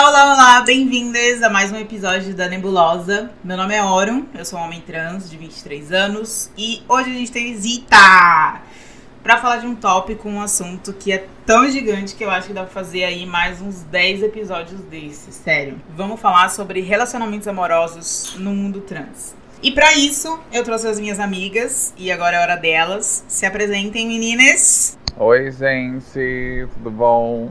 Olá, olá, olá, bem-vindas a mais um episódio da Nebulosa. Meu nome é Oron, eu sou um homem trans de 23 anos e hoje a gente tem visita para falar de um tópico, um assunto que é tão gigante que eu acho que dá pra fazer aí mais uns 10 episódios desse, sério. Vamos falar sobre relacionamentos amorosos no mundo trans. E para isso, eu trouxe as minhas amigas e agora é hora delas. Se apresentem, meninas. Oi, gente, tudo bom?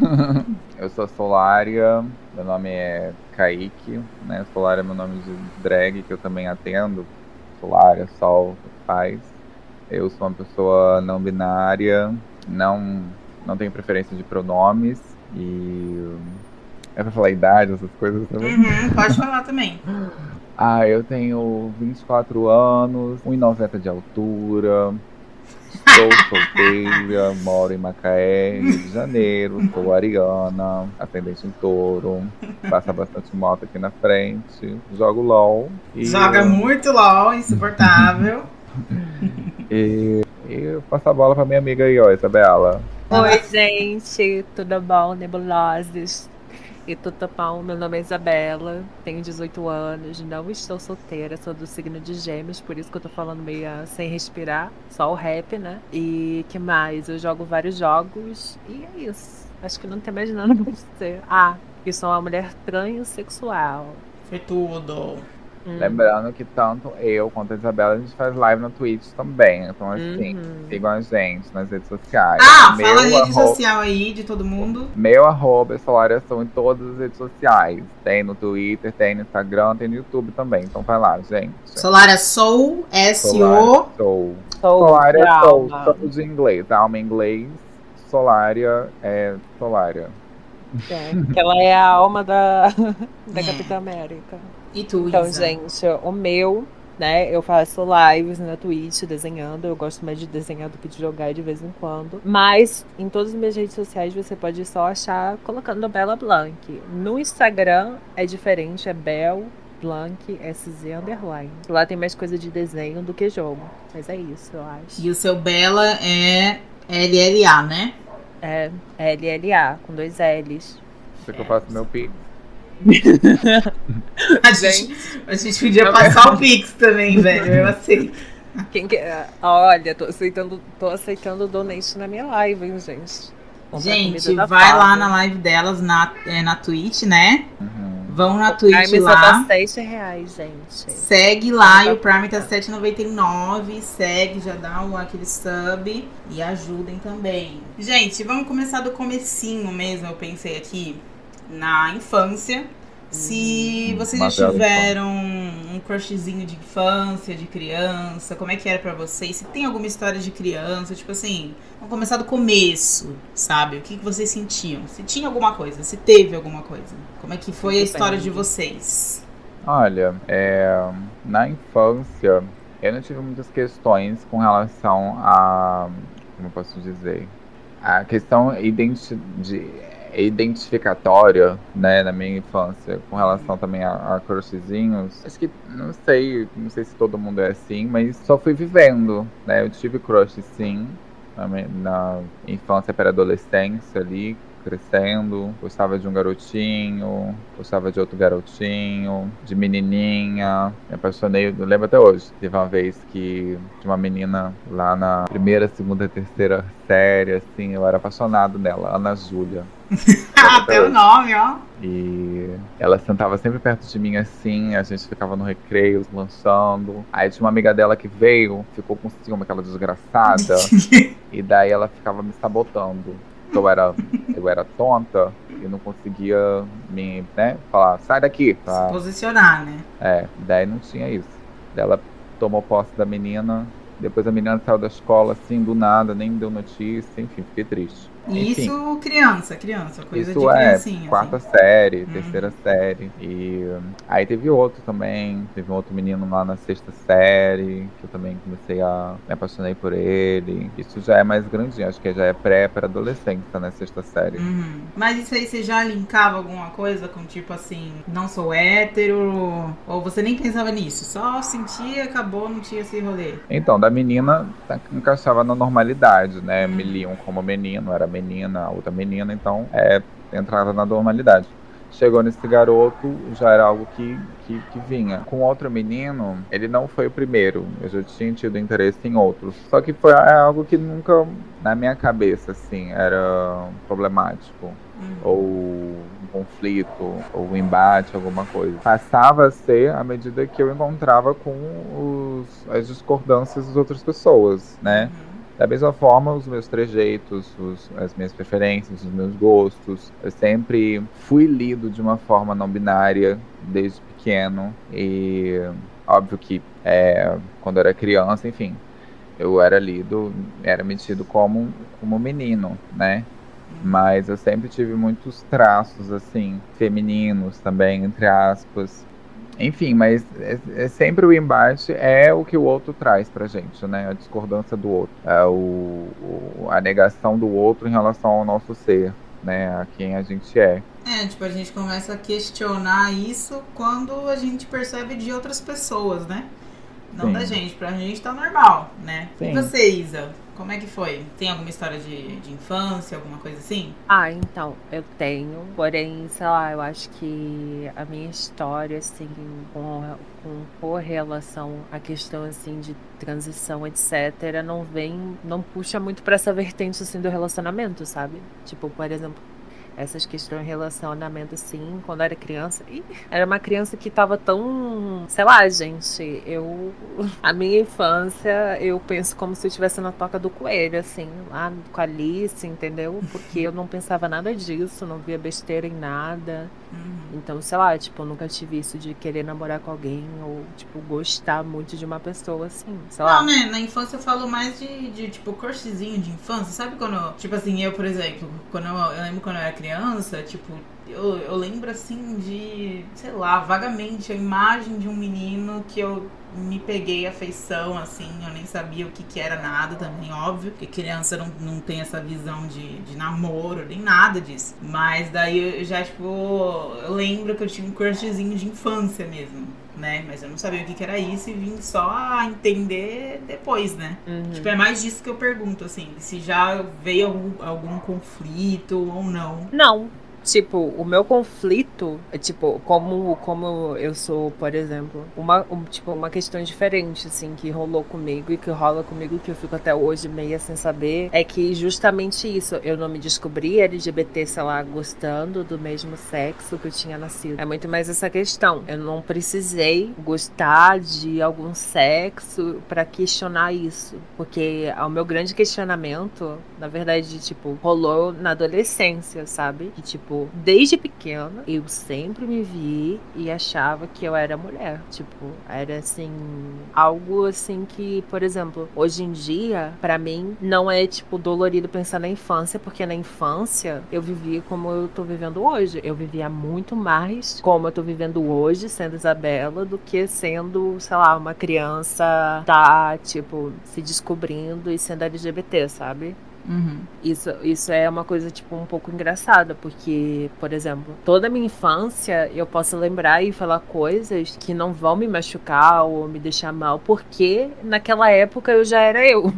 eu sou a Solária, meu nome é Kaique, né? Solária é meu nome de drag, que eu também atendo. Solária, Sol, faz. Eu sou uma pessoa não binária, não, não tenho preferência de pronomes e. É pra falar idade, essas coisas também? Uhum, pode falar também. Ah, eu tenho 24 anos, 1,90 de altura, Sou solteira, moro em Macaé, Rio de Janeiro, sou ariana, atendente em touro, passa bastante moto aqui na frente, jogo LOL. E... Joga muito LOL, insuportável. e, e eu passo a bola pra minha amiga aí, ó, Isabela. Oi, gente, tudo bom, nebuloses? E Tutupão, meu nome é Isabela, tenho 18 anos, não estou solteira, sou do signo de gêmeos, por isso que eu tô falando meio sem respirar, só o rap, né? E que mais? Eu jogo vários jogos e é isso. Acho que não tem mais nada pra dizer. Ah, que sou uma mulher transexual. Foi tudo. Hum. Lembrando que tanto eu quanto a Isabela, a gente faz live no Twitch também. Então, assim, uhum. sigam a gente nas redes sociais. Ah, meu fala a rede arroba, social aí de todo mundo. Meu arroba Solaria são em todas as redes sociais. Tem no Twitter, tem no Instagram, tem no YouTube também. Então vai lá, gente. Solaria Soul, S-O. Soul. Solaria Soul, tudo de inglês. Alma em inglês. Solaria é Solaria. É, ela é a alma da, da. Capitã América. E tu, Então, Isa? gente, o meu, né? Eu faço lives na Twitch desenhando. Eu gosto mais de desenhar do que de jogar de vez em quando. Mas em todas as minhas redes sociais você pode só achar colocando Bela Blanc. No Instagram é diferente, é Bel Blanc SZ Underline. Lá tem mais coisa de desenho do que jogo. Mas é isso, eu acho. E o seu Bela é LLA, né? É, LLA, com dois L's. Você que eu faço meu pix a, gente, a gente podia passar o Pix também, velho. Eu aceito. Quem que, olha, tô aceitando, tô aceitando donation na minha live, hein, gente. Comprar gente, vai lá na live delas na, é, na Twitch, né? Uhum. Vão na Twitch Prime lá. Tá 7 reais, gente. Segue lá e o Prime tá 7,99. Segue, já dá um, aquele sub e ajudem também. Gente, vamos começar do comecinho mesmo, eu pensei aqui na infância. Se hum, vocês já tiveram um crushzinho de infância, de criança, como é que era para vocês? Se tem alguma história de criança, tipo assim, vamos começar do começo, sabe? O que, que vocês sentiam? Se tinha alguma coisa, se teve alguma coisa. Como é que foi a história de vocês? Olha, é, na infância eu não tive muitas questões com relação a. Como eu posso dizer? A questão de identificatória, né, na minha infância, com relação também a, a crushzinhos. Acho que, não sei, não sei se todo mundo é assim, mas só fui vivendo, né, eu tive crush sim, na, na infância para adolescência ali, crescendo, gostava de um garotinho, gostava de outro garotinho, de menininha, me apaixonei, eu lembro até hoje. Teve uma vez que tinha uma menina lá na primeira, segunda, terceira série, assim, eu era apaixonado nela, Ana Júlia. Até o nome, ó. E ela sentava sempre perto de mim assim, a gente ficava no recreio, lançando. Aí tinha uma amiga dela que veio, ficou com ciúme, aquela desgraçada. e daí ela ficava me sabotando eu era, eu era tonta e não conseguia me, né, falar, sai daqui. Pra... Se posicionar, né? É, daí não tinha isso. Ela tomou posse da menina, depois a menina saiu da escola assim, do nada, nem deu notícia, enfim, fiquei triste. Isso criança, criança, coisa isso de é criancinha. É, quarta assim. série, uhum. terceira série. E aí teve outro também, teve um outro menino lá na sexta série, que eu também comecei a me apaixonei por ele. Isso já é mais grandinho, acho que já é pré para adolescência, né, sexta série. Uhum. Mas isso aí você já linkava alguma coisa com tipo assim, não sou hétero, ou você nem pensava nisso, só sentia, acabou, não tinha esse rolê. Então, da menina tá, encaixava na normalidade, né? Uhum. Me liam como menino, era menina, outra menina, então é, entrava na normalidade. chegou nesse garoto, já era algo que, que, que, vinha. Com outro menino, ele não foi o primeiro. Eu já tinha tido interesse em outros. Só que foi é algo que nunca, na minha cabeça, assim, era problemático. Uhum. Ou um conflito, ou um embate, alguma coisa. Passava a ser à medida que eu encontrava com os, as discordâncias das outras pessoas, né? Uhum. Da mesma forma, os meus trejeitos, os, as minhas preferências, os meus gostos, eu sempre fui lido de uma forma não binária desde pequeno e óbvio que é, quando eu era criança, enfim, eu era lido, era metido como como menino, né? Mas eu sempre tive muitos traços assim femininos também, entre aspas. Enfim, mas é, é, sempre o embate é o que o outro traz pra gente, né? A discordância do outro. É o, o, a negação do outro em relação ao nosso ser, né? A quem a gente é. É, tipo, a gente começa a questionar isso quando a gente percebe de outras pessoas, né? Não Sim. da gente. Pra gente tá normal, né? Sim. E você, Isa? Como é que foi? Tem alguma história de, de infância, alguma coisa assim? Ah, então, eu tenho. Porém, sei lá, eu acho que a minha história, assim, com, com correlação à questão, assim, de transição, etc., não vem, não puxa muito pra essa vertente, assim, do relacionamento, sabe? Tipo, por exemplo, essas questões de relacionamento, assim, quando eu era criança. E era uma criança que tava tão. Sei lá, gente. Eu. A minha infância, eu penso como se eu estivesse na toca do coelho, assim, lá com a Alice, entendeu? Porque eu não pensava nada disso, não via besteira em nada. Uhum. Então, sei lá, tipo, eu nunca tive isso de querer namorar com alguém ou, tipo, gostar muito de uma pessoa, assim, sei lá. Não, né? Na infância eu falo mais de, de tipo, crushzinho de infância. Sabe quando, tipo assim, eu, por exemplo, quando eu, eu lembro quando eu era criança, tipo, eu, eu lembro assim de, sei lá, vagamente a imagem de um menino que eu me peguei afeição, assim, eu nem sabia o que, que era nada também, óbvio, que criança não, não tem essa visão de, de namoro, nem nada disso. Mas daí eu já, tipo, eu lembro que eu tinha um crushzinho de infância mesmo. Né? Mas eu não sabia o que, que era isso e vim só a entender depois, né? Uhum. Tipo, é mais disso que eu pergunto, assim, se já veio algum, algum conflito ou não. Não, Tipo, o meu conflito tipo, como, como eu sou, por exemplo, uma, um, tipo, uma questão diferente, assim, que rolou comigo e que rola comigo, que eu fico até hoje meio sem saber, é que justamente isso, eu não me descobri LGBT, sei lá, gostando do mesmo sexo que eu tinha nascido. É muito mais essa questão. Eu não precisei gostar de algum sexo para questionar isso. Porque o meu grande questionamento, na verdade, tipo, rolou na adolescência, sabe? Que, tipo, tipo, desde pequena, eu sempre me vi e achava que eu era mulher. Tipo, era assim, algo assim que, por exemplo, hoje em dia, para mim, não é, tipo, dolorido pensar na infância, porque na infância eu vivia como eu tô vivendo hoje. Eu vivia muito mais como eu tô vivendo hoje, sendo Isabela, do que sendo, sei lá, uma criança tá, tipo, se descobrindo e sendo LGBT, sabe? Uhum. Isso, isso é uma coisa, tipo, um pouco engraçada, porque, por exemplo, toda a minha infância eu posso lembrar e falar coisas que não vão me machucar ou me deixar mal, porque naquela época eu já era eu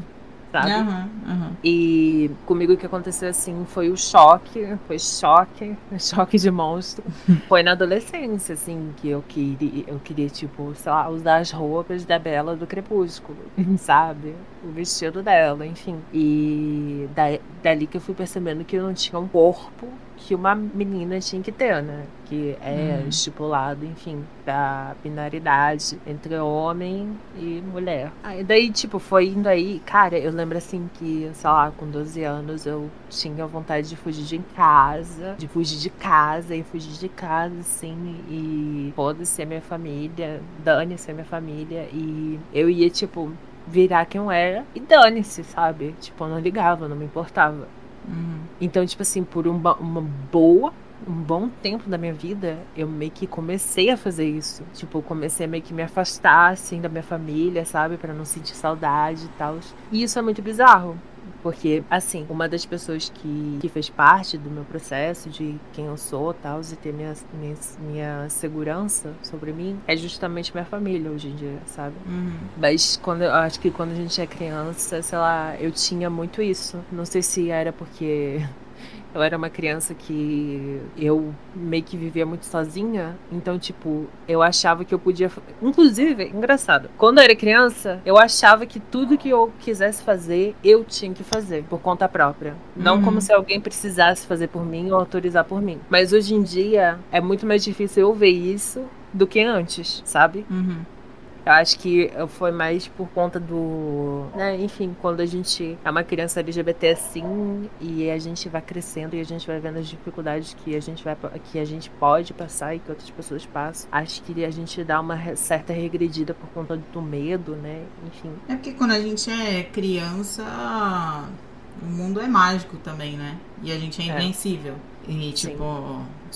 sabe? Uhum, uhum. E comigo o que aconteceu assim foi o choque, foi choque, choque de monstro. foi na adolescência, assim, que eu queria, eu queria, tipo, sei lá, usar as roupas da Bela do Crepúsculo, sabe? O vestido dela, enfim. E da, dali que eu fui percebendo que eu não tinha um corpo que uma menina tinha que ter, né? Que é hum. estipulado, enfim, da binaridade entre homem e mulher. Aí daí, tipo, foi indo aí, cara, eu lembro assim que, sei lá, com 12 anos eu tinha vontade de fugir de casa, de fugir de casa e fugir de casa, assim, e foda-se a minha família, dane-se a minha família, e eu ia, tipo, virar quem eu era e dane-se, sabe? Tipo, eu não ligava, não me importava. Uhum. Então, tipo assim, por uma, uma boa um bom tempo da minha vida, eu meio que comecei a fazer isso. Tipo, comecei a meio que me afastar, assim, da minha família, sabe? para não sentir saudade e tal. E isso é muito bizarro. Porque, assim, uma das pessoas que, que fez parte do meu processo, de quem eu sou tal, e ter minha, minha, minha segurança sobre mim, é justamente minha família hoje em dia, sabe? Uhum. Mas quando eu acho que quando a gente é criança, sei lá, eu tinha muito isso. Não sei se era porque Eu era uma criança que eu meio que vivia muito sozinha, então, tipo, eu achava que eu podia. Inclusive, engraçado, quando eu era criança, eu achava que tudo que eu quisesse fazer, eu tinha que fazer, por conta própria. Não Uhum. como se alguém precisasse fazer por mim ou autorizar por mim. Mas hoje em dia, é muito mais difícil eu ver isso do que antes, sabe? Uhum. Eu acho que foi mais por conta do. Né, enfim, quando a gente é uma criança LGBT assim e a gente vai crescendo e a gente vai vendo as dificuldades que a gente, vai, que a gente pode passar e que outras pessoas passam, acho que a gente dá uma certa regredida por conta do medo, né? Enfim. É porque quando a gente é criança, o mundo é mágico também, né? E a gente é É. invencível. E, Sim.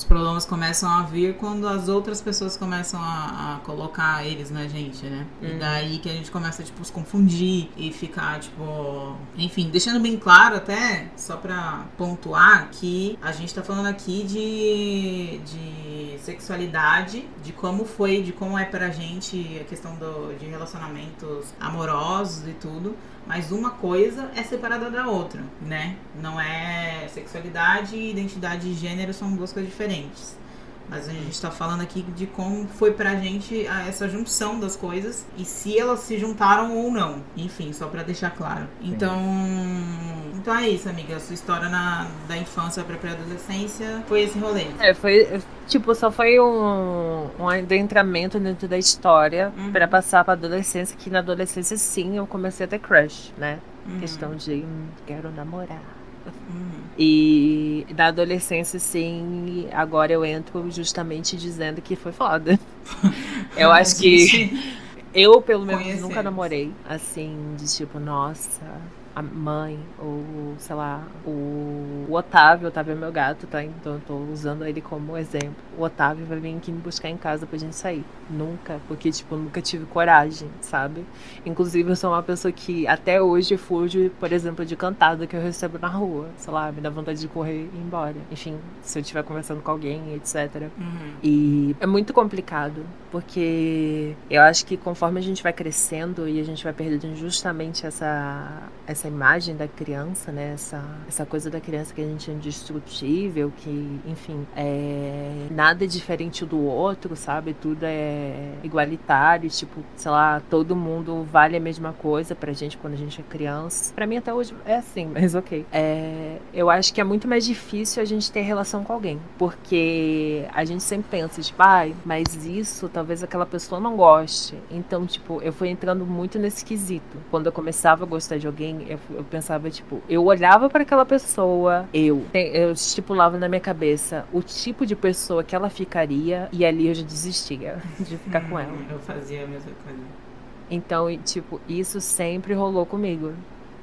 Os problemas começam a vir quando as outras pessoas começam a, a colocar eles na gente, né? E Uhum. daí que a gente começa, tipo, se confundir e ficar, tipo... Enfim, deixando bem claro até, só pra pontuar, que a gente tá falando aqui de, de sexualidade, de como foi, de como é pra gente a questão do, de relacionamentos amorosos e tudo. Mas uma coisa é separada da outra, né? Não é sexualidade e identidade de gênero são duas coisas diferentes. Mas a gente tá falando aqui de como foi pra gente a- essa junção das coisas e se elas se juntaram ou não. Enfim, só pra deixar claro. Então, então é isso, amiga. A sua história na, da infância pra pré-adolescência foi esse rolê. É, foi. Tipo, só foi um, um adentramento dentro da história Uhum. pra passar pra adolescência, que na adolescência sim eu comecei a ter crush, né? Uhum, Questão de hum, quero namorar. Uhum. E na adolescência, sim, agora eu entro justamente dizendo que foi foda. Eu acho que eu, pelo menos, nunca namorei. Assim, de tipo, nossa, a mãe, ou sei lá, o, o Otávio, o Otávio é meu gato, tá? Então eu tô usando ele como exemplo. O Otávio vai vir aqui me buscar em casa pra gente sair. Nunca, porque, tipo, nunca tive coragem, sabe? Inclusive, eu sou uma pessoa que até hoje fujo, por exemplo, de cantada que eu recebo na rua. Sei lá, me dá vontade de correr e ir embora. Enfim, se eu estiver conversando com alguém, etc. Uhum. E é muito complicado, porque eu acho que conforme a gente vai crescendo e a gente vai perdendo justamente essa, essa imagem da criança, né? Essa, essa coisa da criança que a gente é indestrutível, que, enfim, é nada é diferente do outro, sabe? Tudo é igualitário, tipo, sei lá, todo mundo vale a mesma coisa pra gente quando a gente é criança. Pra mim até hoje é assim, mas ok. É, eu acho que é muito mais difícil a gente ter relação com alguém, porque a gente sempre pensa, tipo, ai, mas isso talvez aquela pessoa não goste. Então, tipo, eu fui entrando muito nesse quesito. Quando eu começava a gostar de alguém, eu, eu pensava, tipo, eu olhava pra aquela pessoa, eu, eu estipulava na minha cabeça o tipo de pessoa que ela ficaria, e ali eu já desistia de ficar com ela. Eu fazia a mesma coisa. Então, tipo, isso sempre rolou comigo.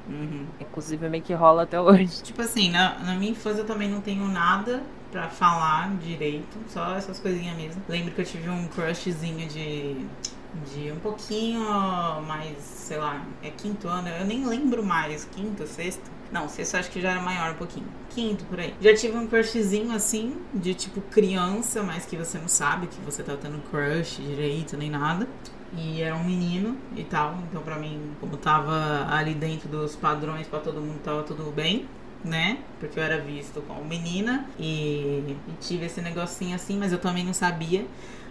Uhum. Inclusive, meio que rola até hoje. Tipo assim, na, na minha infância eu também não tenho nada pra falar direito, só essas coisinhas mesmo. Lembro que eu tive um crushzinho de, de um pouquinho mais, sei lá, é quinto ano, eu nem lembro mais, quinto, sexto. Não, sexto acho que já era maior um pouquinho. Quinto, por aí. Já tive um crushzinho assim, de tipo criança, mas que você não sabe que você tá tendo crush direito nem nada. E era um menino e tal, então pra mim, como tava ali dentro dos padrões pra todo mundo, tava tudo bem, né? Porque eu era visto como menina e, e tive esse negocinho assim, mas eu também não sabia.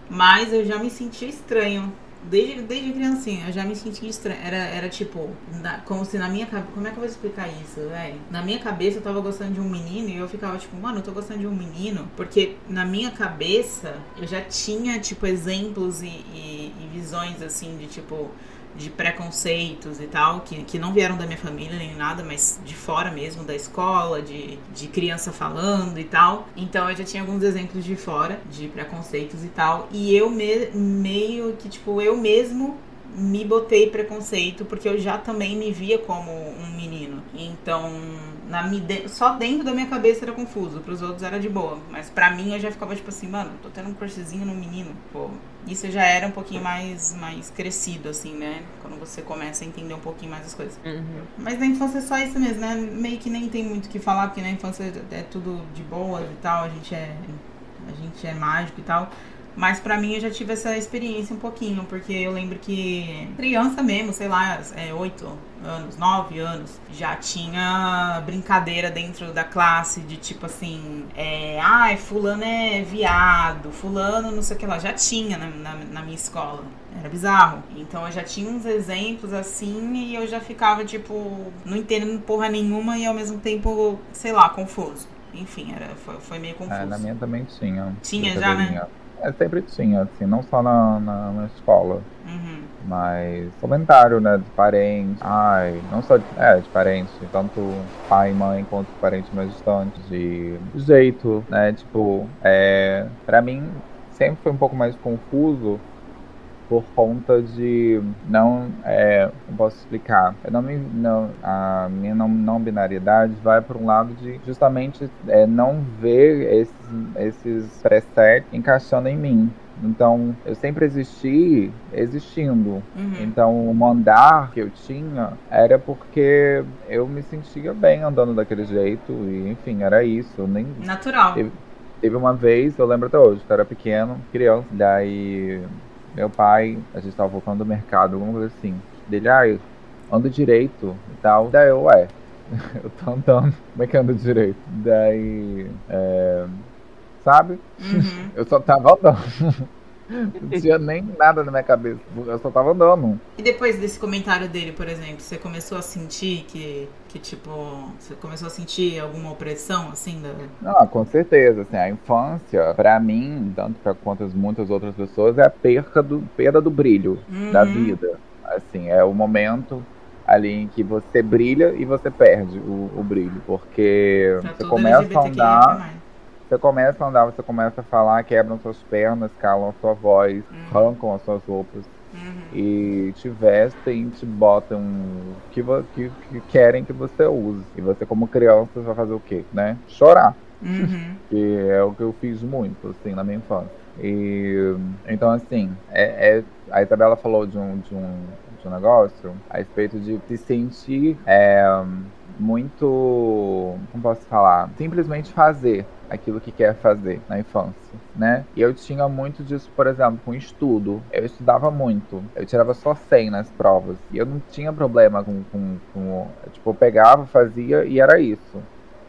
Mas eu já me sentia estranho. Desde, desde criancinha, eu já me sentia estranho. Era, era tipo, na- como se na minha cabeça. Como é que eu vou explicar isso, velho? Na minha cabeça eu tava gostando de um menino e eu ficava tipo, mano, eu tô gostando de um menino. Porque na minha cabeça eu já tinha, tipo, exemplos e, e- e visões assim de tipo de preconceitos e tal, que, que não vieram da minha família nem nada, mas de fora mesmo, da escola, de, de criança falando e tal. Então eu já tinha alguns exemplos de fora, de preconceitos e tal. E eu me- meio que, tipo, eu mesmo me botei preconceito, porque eu já também me via como um menino. Então, na, de- só dentro da minha cabeça era confuso, pros outros era de boa. Mas pra mim eu já ficava tipo assim, mano, tô tendo um crushzinho no menino, pô. Isso já era um pouquinho mais, mais crescido, assim, né? Quando você começa a entender um pouquinho mais as coisas. Uhum. Mas na infância é só isso mesmo, né? Meio que nem tem muito o que falar, porque na infância é tudo de boa e tal, a gente é. A gente é mágico e tal. Mas pra mim eu já tive essa experiência um pouquinho, porque eu lembro que criança mesmo, sei lá, é, 8 anos, 9 anos, já tinha brincadeira dentro da classe de tipo assim, é, ai, fulano é viado, fulano não sei o que lá, já tinha na, na, na minha escola. Era bizarro. Então eu já tinha uns exemplos assim e eu já ficava, tipo, não entendendo porra nenhuma e ao mesmo tempo, sei lá, confuso. Enfim, era, foi, foi meio confuso. É, na minha também tinha. Tinha já, né? É, sempre tinha, assim, não só na, na, na escola. Uhum. Mas comentário, né, de parentes. Ai, não só de, é, de parentes, tanto pai e mãe quanto parentes mais distantes. De jeito, né? Tipo, é, pra mim sempre foi um pouco mais confuso por conta de não é, posso explicar eu não, me, não a minha não, não binariedade vai para um lado de justamente é, não ver esses esses presets encaixando em mim então, eu sempre existi existindo. Uhum. Então, o mandar que eu tinha era porque eu me sentia bem andando daquele jeito. E, enfim, era isso. Nem... Natural. Teve, teve uma vez, eu lembro até hoje, eu era pequeno, criança. Daí meu pai, a gente tava voltando do mercado, alguma coisa assim. Dele, ah, eu ando direito e tal. Daí eu, ué, eu tô andando, como é que anda direito? Daí, é, sabe? Uhum. Eu só tava andando. Não tinha nem nada na minha cabeça. Eu só tava andando. E depois desse comentário dele, por exemplo, você começou a sentir que, que tipo, você começou a sentir alguma opressão, assim? Da... Não, com certeza. Assim, a infância, pra mim, tanto pra quanto as muitas outras pessoas, é a perda do, perda do brilho Uhum. da vida. Assim, é o momento ali em que você brilha e você perde o, o brilho. Porque Pra você começa a andar, você começa a andar, você começa a falar, quebram suas pernas, calam a sua voz, Uhum. arrancam as suas roupas. Uhum. e te vestem, te botam o que, que, que querem que você use. E você, como criança, vai fazer o quê? Né? Chorar. Uhum. Que é o que eu fiz muito, assim, na minha infância. E então, assim, é, é- a Isabela falou de um, de, um, de um negócio a respeito de se sentir é, muito. Como posso falar? Simplesmente fazer aquilo que quer fazer na infância, né? E eu tinha muito disso, por exemplo, com estudo. Eu estudava muito. Eu tirava só 100 nas provas. E eu não tinha problema com. com, com tipo, eu pegava, fazia e era isso.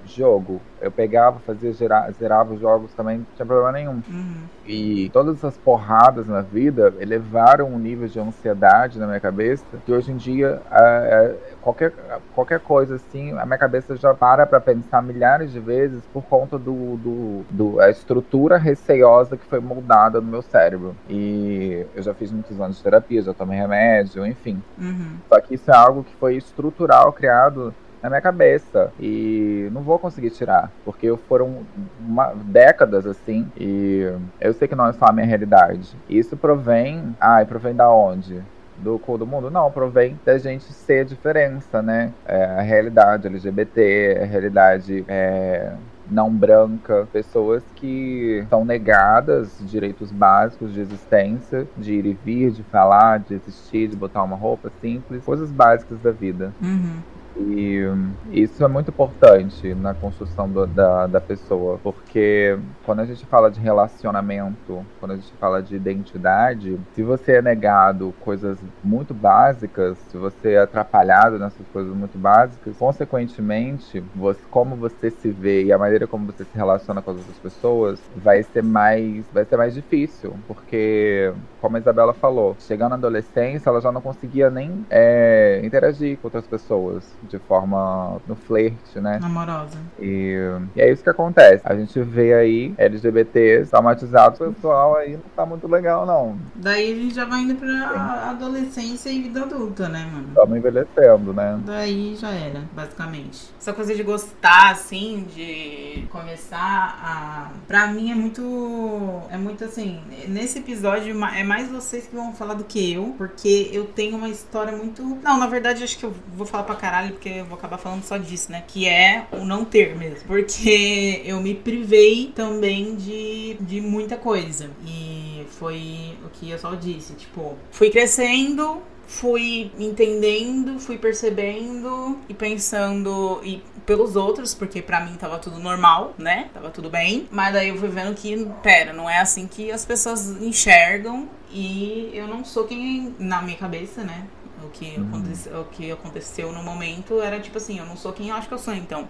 Jogo. Eu pegava, fazia, zera- zerava os jogos também, não tinha problema nenhum. Uhum. E todas essas porradas na vida elevaram um nível de ansiedade na minha cabeça que hoje em dia ah, ah, qualquer, qualquer coisa assim, a minha cabeça já para pra pensar milhares de vezes por conta do, do, do a estrutura receiosa que foi moldada no meu cérebro. E eu já fiz muitos anos de terapia, já tomei remédio, enfim. Uhum. Só que isso é algo que foi estrutural, criado na minha cabeça. E não vou conseguir tirar. Porque foram uma- décadas assim. E eu sei que não é só a minha realidade. Isso provém. Ai, provém da onde? Do cu do mundo? Não, provém da gente ser diferença, né? É, a realidade LGBT, a realidade é, não branca, pessoas que são negadas direitos básicos de existência, de ir e vir, de falar, de existir, de botar uma roupa simples, coisas básicas da vida. Uhum. E isso é muito importante na construção do- da, da pessoa, porque quando a gente fala de relacionamento, quando a gente fala de identidade, se você é negado coisas muito básicas, se você é atrapalhado nessas coisas muito básicas, consequentemente, você, como você se vê e a maneira como você se relaciona com as outras pessoas vai ser mais, vai ser mais difícil, porque como a Isabela falou, chegando na adolescência, ela já não conseguia nem é, interagir com outras pessoas de forma no flerte, né? Amorosa. E, e é isso que acontece. A gente vê aí LGBTs traumatizados, o pessoal aí não tá muito legal, não. Daí a gente já vai indo pra adolescência e vida adulta, né, mano? Estamos envelhecendo, né? Daí já era, basicamente. Essa coisa de gostar, assim, de começar a. Pra mim é muito. É muito assim. Nesse episódio é mais vocês que vão falar do que eu, porque eu tenho uma história muito. Não, na verdade acho que eu vou falar pra caralho, porque eu vou acabar falando só disso, né? Que é o não ter mesmo. Porque eu me privei também de, de muita coisa. E foi o que eu só disse. Tipo, fui crescendo, fui entendendo, fui percebendo e pensando e pelos outros, porque para mim tava tudo normal, né? Tava tudo bem. Mas daí eu fui vendo que, pera, não é assim que as pessoas enxergam e eu não sou quem na minha cabeça, né? O que, uhum. aconteceu, o que aconteceu no momento era tipo assim, eu não sou quem eu acho que eu sou, então.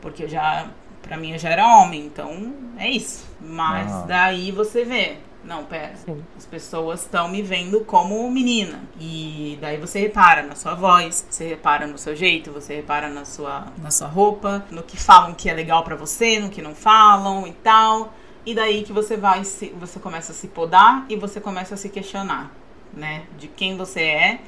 Porque eu já, pra mim, eu já era homem, então é isso. Mas ah. daí você vê, não, pera. Sim. As pessoas estão me vendo como menina. E daí você repara na sua voz, você repara no seu jeito, você repara na sua, na sua roupa, no que falam que é legal para você, no que não falam e tal. E daí que você vai se, você começa a se podar e você começa a se questionar né? De quem você é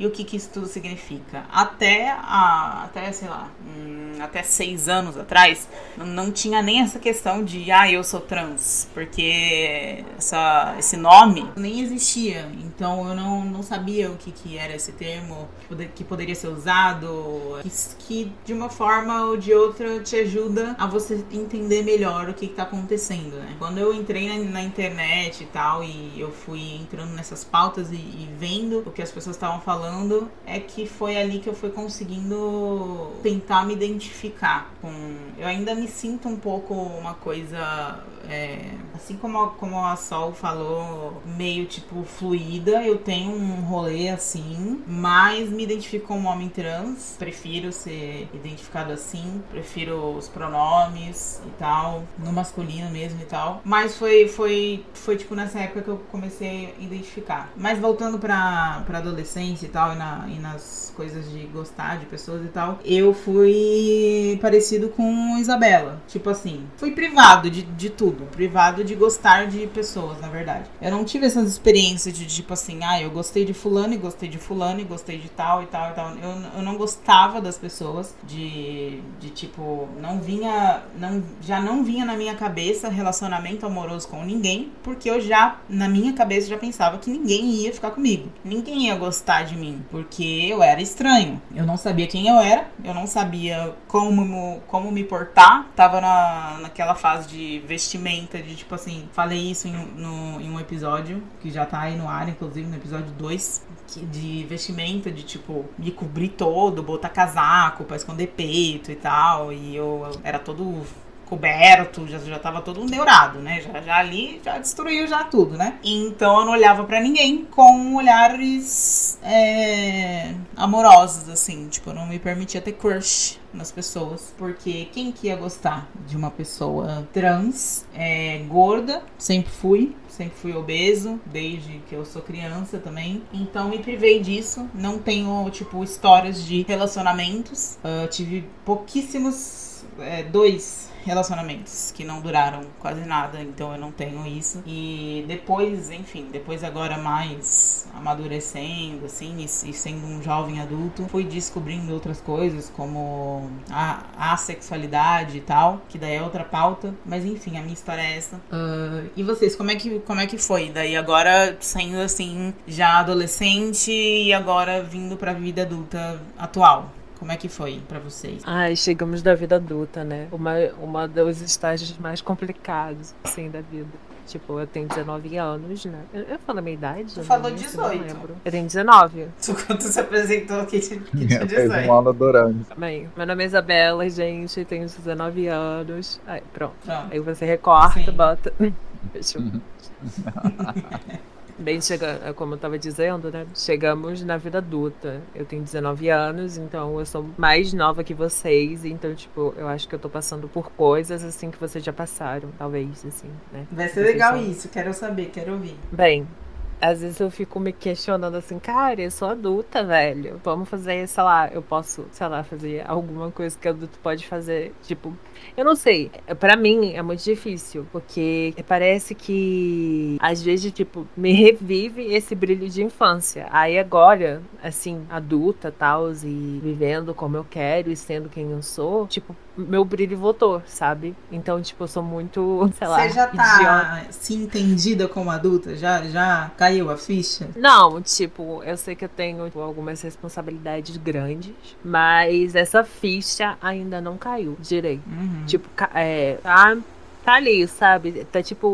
e o que, que isso tudo significa. Até, a, até sei lá, hum, até seis anos atrás, não tinha nem essa questão de, ah, eu sou trans, porque essa, esse nome nem existia. Então eu não, não sabia o que, que era esse termo, que poderia ser usado, que, que de uma forma ou de outra te ajuda a você entender melhor o que está acontecendo, né? Quando eu entrei na, na, internet e tal, e eu fui entrando nessas pautas e, e vendo o que as pessoas estavam falando, é que foi ali que eu fui conseguindo tentar me identificar com. Eu ainda me sinto um pouco uma coisa é, assim como como a Sol falou, meio tipo fluida, eu tenho um rolê assim, mas me identifico como homem trans, prefiro ser identificado assim, prefiro os pronomes e tal, no masculino mesmo e tal. Mas foi, foi, foi tipo nessa época que eu comecei a identificar. Mas voltando pra, pra adolescência e tal, e, na, e nas coisas de gostar de pessoas e tal, eu fui parecido com Isabela. Tipo assim, fui privado de, de tudo. Privado de gostar de pessoas, na verdade. Eu não tive essas experiências de tipo assim, ah, eu gostei de fulano e gostei de fulano e gostei de tal e tal e tal. Eu, eu não gostava das pessoas, de, de tipo, não vinha, não, já não vinha na minha cabeça relacionamento amoroso com ninguém, porque eu já, na minha cabeça, já pensava que ninguém ia ficar comigo. Ninguém ia gostar de mim, porque eu era estranho. Eu não sabia quem eu era, eu não sabia como, como me portar. Tava na, naquela fase de vestimenta, de tipo assim, falei isso em, no, em um episódio, que já tá aí no ar, inclusive, no episódio 2, de vestimenta, de tipo, me cobrir todo, botar casaco pra esconder peito e tal, e eu, eu era todo coberto, já, já tava todo neurado, né? Já, já ali já destruiu já tudo, né? Então eu não olhava para ninguém com olhares é, amorosos, assim. Tipo, eu não me permitia ter crush nas pessoas, porque quem que ia gostar de uma pessoa trans, é, gorda, sempre fui, sempre fui obeso, desde que eu sou criança também. Então me privei disso. Não tenho, tipo, histórias de relacionamentos. Uh, tive pouquíssimos, é, dois relacionamentos que não duraram quase nada, então eu não tenho isso. E depois, enfim, depois agora mais amadurecendo, assim, e, e sendo um jovem adulto, fui descobrindo outras coisas, como a, a sexualidade e tal, que daí é outra pauta. Mas enfim, a minha história é essa. Uh, e vocês, como é, que, como é que foi? Daí agora saindo assim, já adolescente e agora vindo pra vida adulta atual. Como é que foi para vocês? Ai, chegamos da vida adulta, né? Uma, uma dos estágios mais complicados, assim, da vida. Tipo, eu tenho 19 anos, né? Eu, eu falo a minha idade? Tu falou 18. Não lembro. Eu tenho 19. Tu, quando se apresentou aqui, que tinha 18. um ano durante. Bem, meu nome é Isabela, gente, tenho 19 anos. Aí, pronto. pronto. Aí você recorta, Sim. bota... Fechou. Bem, chega, como eu estava dizendo, né? Chegamos na vida adulta. Eu tenho 19 anos, então eu sou mais nova que vocês. Então, tipo, eu acho que eu tô passando por coisas assim que vocês já passaram, talvez, assim, né? Vai ser legal são... isso, quero saber, quero ouvir. Bem, às vezes eu fico me questionando assim, cara, eu sou adulta, velho. Vamos fazer, sei lá, eu posso, sei lá, fazer alguma coisa que adulto pode fazer. Tipo, eu não sei. para mim é muito difícil, porque parece que às vezes, tipo, me revive esse brilho de infância. Aí agora, assim, adulta, tal, e vivendo como eu quero e sendo quem eu sou, tipo, meu brilho voltou, sabe? Então, tipo, eu sou muito, sei lá. Você já tá idiota. se entendida como adulta? Já, já caiu a ficha? Não, tipo, eu sei que eu tenho tipo, algumas responsabilidades grandes, mas essa ficha ainda não caiu direito. Uhum. Tipo, é, tá, tá ali, sabe? Tá tipo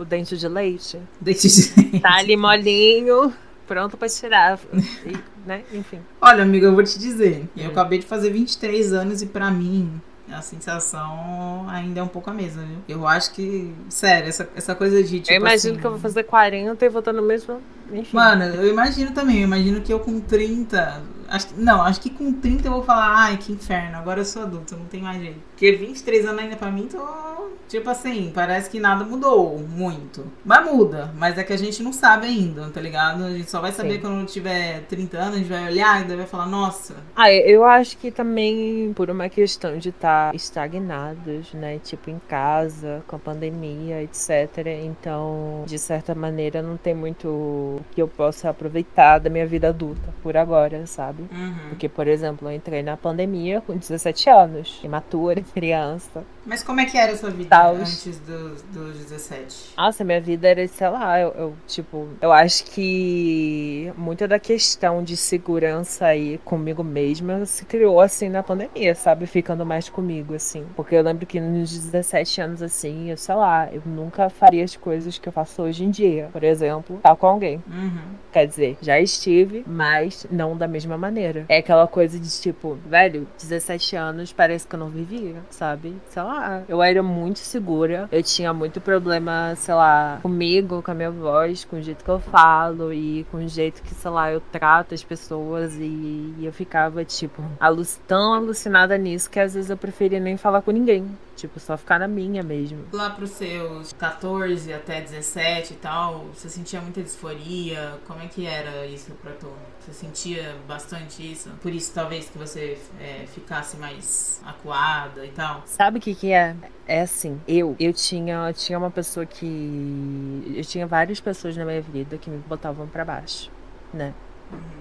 o dente de leite. Dente de leite. Tá ali molinho pronto pra tirar. E, né? Enfim. Olha, amiga, eu vou te dizer. Eu acabei de fazer 23 anos e pra mim a sensação ainda é um pouco a mesma, viu? Eu acho que, sério, essa, essa coisa de tipo. eu imagino assim, que eu vou fazer 40 e vou estar no mesmo. Enfim. Mano, eu imagino também. Eu imagino que eu com 30. Acho, não, acho que com 30 eu vou falar, ai, que inferno, agora eu sou adulto, não tem mais jeito. Porque 23 anos ainda pra mim, tô. Tipo assim, parece que nada mudou muito. Mas muda, mas é que a gente não sabe ainda, tá ligado? A gente só vai saber Sim. quando tiver 30 anos, a gente vai olhar e daí vai falar, nossa. Ah, eu acho que também por uma questão de estar estagnados, né? Tipo, em casa, com a pandemia, etc. Então, de certa maneira, não tem muito que eu possa aproveitar da minha vida adulta por agora, sabe? Uhum. Porque, por exemplo, eu entrei na pandemia com 17 anos, imatura, criança. Mas como é que era a sua vida Taos. antes dos, dos 17? Nossa, minha vida era, sei lá, eu, eu, tipo, eu acho que muita da questão de segurança aí comigo mesma se criou assim na pandemia, sabe? Ficando mais comigo, assim. Porque eu lembro que nos 17 anos, assim, eu sei lá, eu nunca faria as coisas que eu faço hoje em dia. Por exemplo, estar com alguém. Uhum. Quer dizer, já estive, mas não da mesma maneira. É aquela coisa de tipo, velho, 17 anos parece que eu não vivia, sabe? Sei lá, eu era muito segura. Eu tinha muito problema, sei lá, comigo, com a minha voz, com o jeito que eu falo e com o jeito que, sei lá, eu trato as pessoas. E, e eu ficava, tipo, alu tão alucinada nisso que às vezes eu preferia nem falar com ninguém. Tipo, só ficar na minha mesmo. Lá pros seus 14 até 17 e tal, você sentia muita disforia? Como é que era isso pra tu? Você sentia bastante isso? Por isso, talvez, que você é, ficasse mais acuada e tal? Sabe o que que é? É assim, eu, eu tinha, tinha uma pessoa que. Eu tinha várias pessoas na minha vida que me botavam pra baixo, né?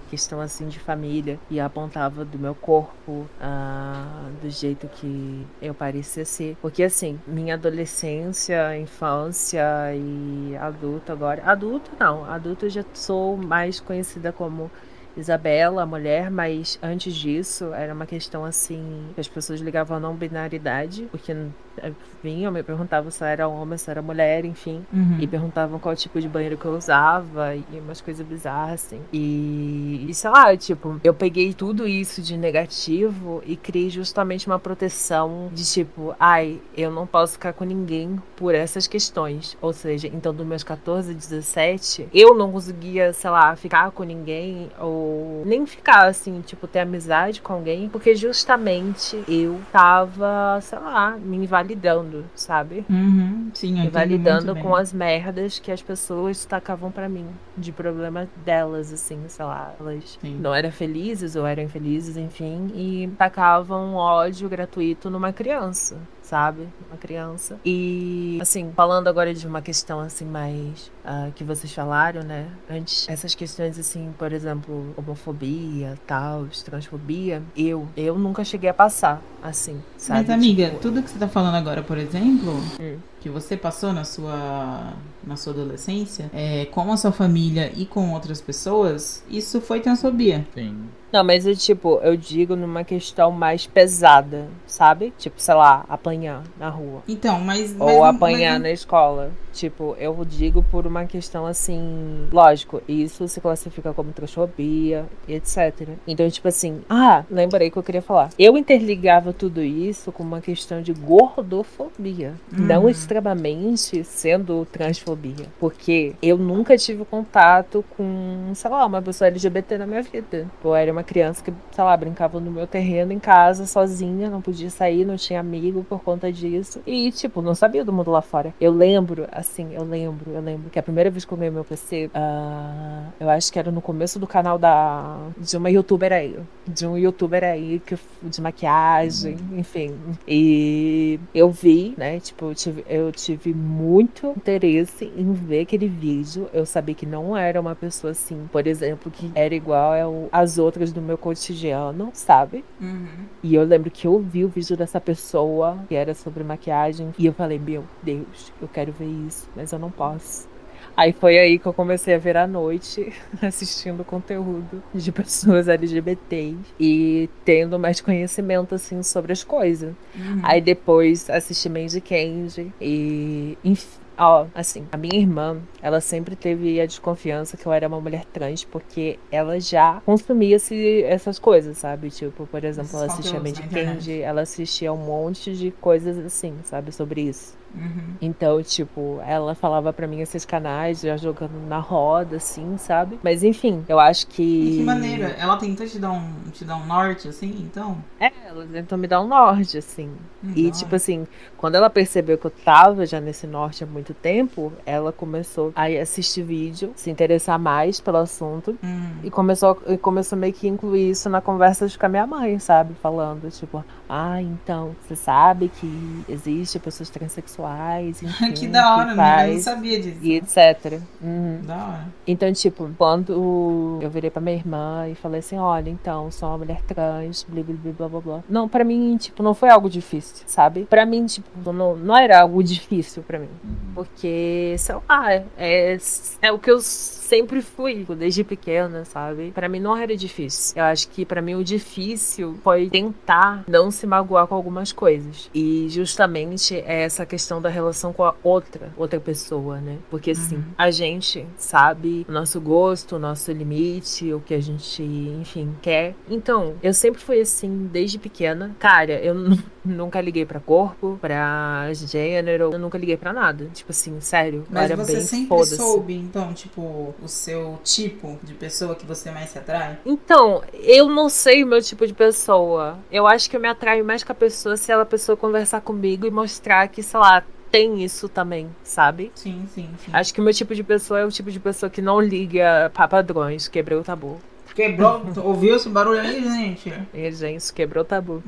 Questão assim de família e apontava do meu corpo, ah, do jeito que eu parecia ser. Porque assim, minha adolescência, infância e adulto agora. Adulto não, adulto eu já sou mais conhecida como Isabela, a mulher, mas antes disso era uma questão assim que as pessoas ligavam a não binaridade, porque eh, vinham, me perguntavam se eu era homem, se eu era mulher, enfim. Uhum. E perguntavam qual tipo de banheiro que eu usava e umas coisas bizarras, assim. E, e sei lá, tipo, eu peguei tudo isso de negativo e criei justamente uma proteção de tipo, ai, eu não posso ficar com ninguém por essas questões. Ou seja, então dos meus 14, 17, eu não conseguia, sei lá, ficar com ninguém ou nem ficar assim, tipo, ter amizade com alguém, porque justamente eu tava, sei lá, me invalidando, sabe? Uhum. Sim, eu Me entendo validando muito com as merdas que as pessoas tacavam pra mim. De problema delas, assim, sei lá. Elas Sim. não eram felizes ou eram infelizes, enfim. E tacavam ódio gratuito numa criança, sabe? Uma criança. E, assim, falando agora de uma questão, assim, mais... ah, que vocês falaram, né? Antes, essas questões, assim, por exemplo, homofobia, tal, transfobia. Eu, eu nunca cheguei a passar, assim, sabe? Mas, amiga, Tipo, tudo que você tá falando agora, por exemplo, Hum. que você passou na sua, na sua adolescência, é, com a sua família e com outras pessoas, isso foi transfobia. Sim. Não, mas eu, tipo, eu digo numa questão mais pesada, sabe? Tipo, sei lá, apanhar na rua. Então, mas. mas Ou apanhar mas- na escola. Tipo, eu digo por uma questão assim. Lógico, isso se classifica como transfobia e etc. Então, tipo assim, ah, lembrei que eu queria falar. Eu interligava tudo isso com uma questão de gordofobia. Não Uhum. extremamente sendo transfobia. Porque eu nunca tive contato com, sei lá, uma pessoa LGBT na minha vida. Eu era uma criança que, sei lá, brincava no meu terreno em casa, sozinha, não podia sair, não tinha amigo por conta disso. E, tipo, não sabia do mundo lá fora. Eu lembro, assim, eu lembro, eu lembro que a primeira vez que eu ganhei meu PC, ah, eu acho que era no começo do canal da de uma youtuber aí. De um youtuber aí que, de maquiagem, enfim. E eu vi, né? Tipo, eu tive, eu tive muito interesse em ver aquele vídeo. Eu sabia que não era uma pessoa assim, por exemplo, que era igual às outras do meu cotidiano, sabe? Uhum. E eu lembro que eu vi o vídeo dessa pessoa que era sobre maquiagem e eu falei, meu Deus, eu quero ver isso, mas eu não posso. Aí foi aí que eu comecei a ver à noite, assistindo conteúdo de pessoas LGBTs e tendo mais conhecimento, assim, sobre as coisas. Uhum. Aí depois assisti Mandy Candy e, enf- Ó, assim, a minha irmã, ela sempre teve a desconfiança que eu era uma mulher trans, porque ela já consumia -se essas coisas, sabe? Tipo, por exemplo, ela assistia Mandy Candy, ela assistia um monte de coisas assim, sabe? Sobre isso. Uhum. Então, tipo, ela falava para mim esses canais, já jogando na roda, assim, sabe? Mas enfim, eu acho que. De que maneira? Ela tentou te dar um, te dar um norte, assim, então? É, ela tentou me dar um norte, assim. Hum, e, tipo assim, quando ela percebeu que eu tava já nesse norte há muito tempo, ela começou a assistir vídeo, se interessar mais pelo assunto. Hum. E começou, e começou meio que incluir isso na conversa com a minha mãe, sabe? Falando, tipo, ah, então, você sabe que existe pessoas transexuais enfim, que da hora, que faz, eu não sabia disso. E etc. Uhum. Da hora. Então, tipo, quando eu virei pra minha irmã e falei assim, olha, então, sou uma mulher trans, blá, blá, blá, blá, blá, blá. Não, pra mim, tipo, não foi algo difícil, sabe? Pra mim, tipo, não, não era algo difícil pra mim. Uhum. Porque, sei lá, é, é o que eu sempre fui, desde pequena, sabe? Para mim não era difícil. Eu acho que para mim o difícil foi tentar não se magoar com algumas coisas. E justamente é essa questão da relação com a outra, outra pessoa, né? Porque assim, uhum. a gente sabe o nosso gosto, o nosso limite, o que a gente, enfim, quer. Então, eu sempre fui assim desde pequena. Cara, eu nunca liguei para corpo, para gênero, eu nunca liguei para nada. Tipo assim, sério. Mas era você bem sempre soube, então, tipo, o seu tipo de pessoa que você mais se atrai? Então, eu não sei o meu tipo de pessoa. Eu acho que eu me atraio mais com a pessoa se ela a pessoa conversar comigo e mostrar que, sei lá, tem isso também, sabe? Sim, sim, sim. Acho que o meu tipo de pessoa é o tipo de pessoa que não liga pra padrões, quebrei o tabu. Quebrou. Ouviu esse barulho aí, gente? É, gente, quebrou o tabu.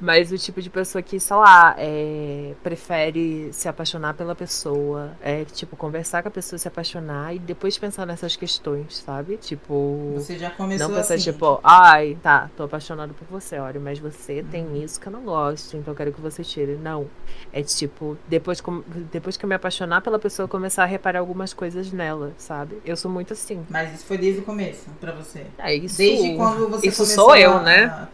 Mas o tipo de pessoa que, sei lá, é, prefere se apaixonar pela pessoa, é, tipo, conversar com a pessoa, se apaixonar e depois pensar nessas questões, sabe? Tipo. Você já começou Não pensar, assim. tipo, ai, tá, tô apaixonado por você, olha, mas você tem uhum. isso que eu não gosto, então eu quero que você tire. Não. É tipo, depois, depois que eu me apaixonar pela pessoa, eu começar a reparar algumas coisas nela, sabe? Eu sou muito assim. Mas isso foi desde o começo, pra você? É isso. Desde quando você isso sou eu, a... né?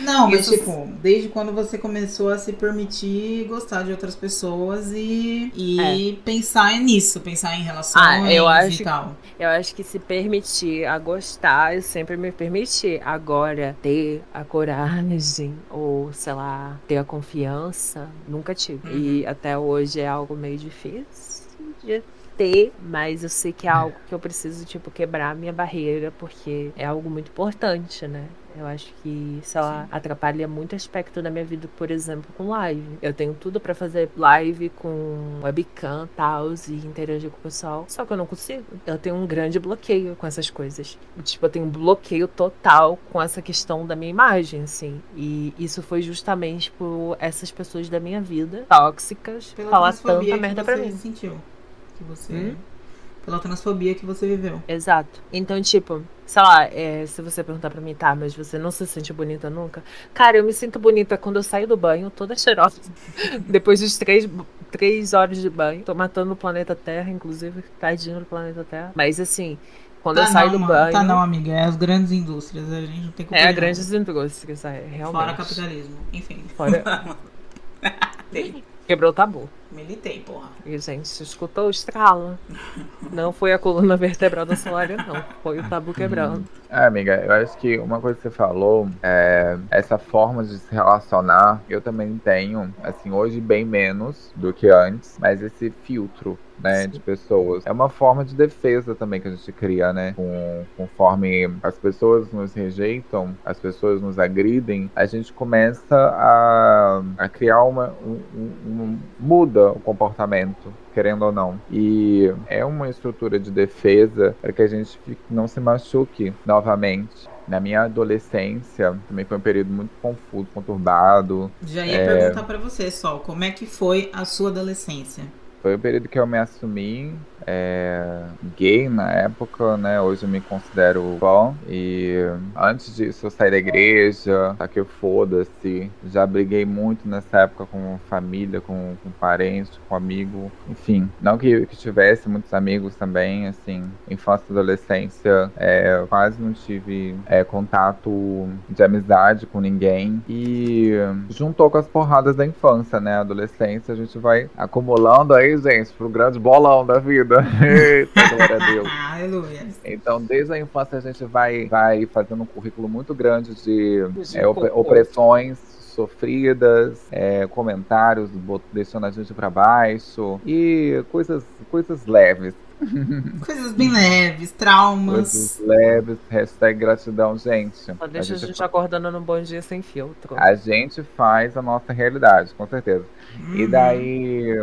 Não, mas isso... tipo, desde quando você começou a se permitir gostar de outras pessoas e, e é. pensar nisso, pensar em relações ah, eu acho, e tal. Eu acho que se permitir a gostar, eu sempre me permiti. Agora, ter a coragem ou, sei lá, ter a confiança, nunca tive. Uhum. E até hoje é algo meio difícil de ter, mas eu sei que é algo que eu preciso, tipo, quebrar a minha barreira, porque é algo muito importante, né? Eu acho que, sei lá, Sim. atrapalha muito aspecto da minha vida, por exemplo, com live. Eu tenho tudo para fazer live com webcam, tal, e interagir com o pessoal. Só que eu não consigo. Eu tenho um grande bloqueio com essas coisas. Tipo, eu tenho um bloqueio total com essa questão da minha imagem, assim. E isso foi justamente por essas pessoas da minha vida, tóxicas, Pela falar tanta merda pra mim. Sentiu que você. Hum? Pela transfobia que você viveu. Exato. Então, tipo, sei lá, é, se você perguntar pra mim, tá, mas você não se sente bonita nunca? Cara, eu me sinto bonita quando eu saio do banho, toda cheirosa. Depois dos três, três horas de banho. Tô matando o planeta Terra, inclusive, tadinho do planeta Terra. Mas assim. Quando tá eu saio não, do banho. Tá não, amiga. É as grandes indústrias. A gente não tem como. É, as grandes indústrias, é, realmente. Fora capitalismo. Enfim. Fora. Quebrou o tabu. Militei, porra. E, gente, escutou o estralo? Não foi a coluna vertebral da Solária, não. Foi o tabu quebrando. É, amiga, eu acho que uma coisa que você falou é essa forma de se relacionar. Eu também tenho, assim, hoje bem menos do que antes, mas esse filtro né, de pessoas. É uma forma de defesa também que a gente cria, né? Com, conforme as pessoas nos rejeitam, as pessoas nos agridem, a gente começa a, a criar uma. Um, um, um, muda o comportamento querendo ou não. E é uma estrutura de defesa para que a gente não se machuque novamente. Na minha adolescência, também foi um período muito confuso, conturbado. Já ia é... perguntar para você, Sol, como é que foi a sua adolescência? Foi o período que eu me assumi é, gay na época, né? Hoje eu me considero fã. E antes disso eu saí da igreja, tá que foda-se. Já briguei muito nessa época com família, com, com parentes, com amigo. Enfim, não que, que tivesse muitos amigos também, assim, infância e adolescência, é, quase não tive é, contato de amizade com ninguém. E juntou com as porradas da infância, né? Adolescência a gente vai acumulando aí gente, pro grande bolão da vida. Eita, glória a Deus. Aleluia. Então, desde a infância, a gente vai, vai fazendo um currículo muito grande de é, op- opressões sofridas, é, comentários deixando a gente pra baixo e coisas, coisas leves. Coisas bem leves, traumas. Coisas leves. Hashtag gratidão, gente. Só deixa a gente gente acordando num bom dia sem filtro. A gente faz a nossa realidade, com certeza. E Uhum. daí,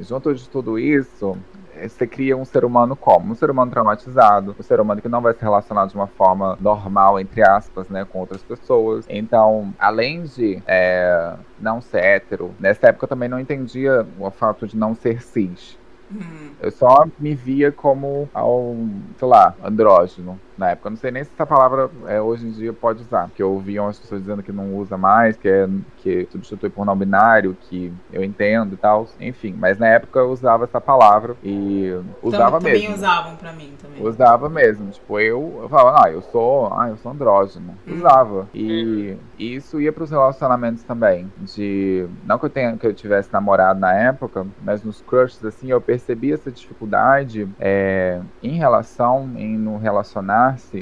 junto de tudo isso, você cria um ser humano como? Um ser humano traumatizado, um ser humano que não vai se relacionar de uma forma normal, entre aspas, né, com outras pessoas. Então, além de eh, não ser hétero, nessa época eu também não entendia o fato de não ser cis. Hum. Eu só me via como um, sei lá, andrógeno na época. Eu não sei nem se essa palavra é, hoje em dia pode usar. Porque eu ouvi umas pessoas dizendo que não usa mais, que, é, que substitui por não binário, que eu entendo e tal. Enfim, mas na época eu usava essa palavra e usava Tam- mesmo. Também usavam pra mim também. Usava mesmo. Tipo, eu, eu falava, ah, eu sou. Ah, eu sou andrógeno. Hum. Usava. E, e isso ia pros relacionamentos também. De. Não que eu tenha que eu tivesse namorado na época, mas nos crushes, assim, eu percebi essa dificuldade é, em relação, em no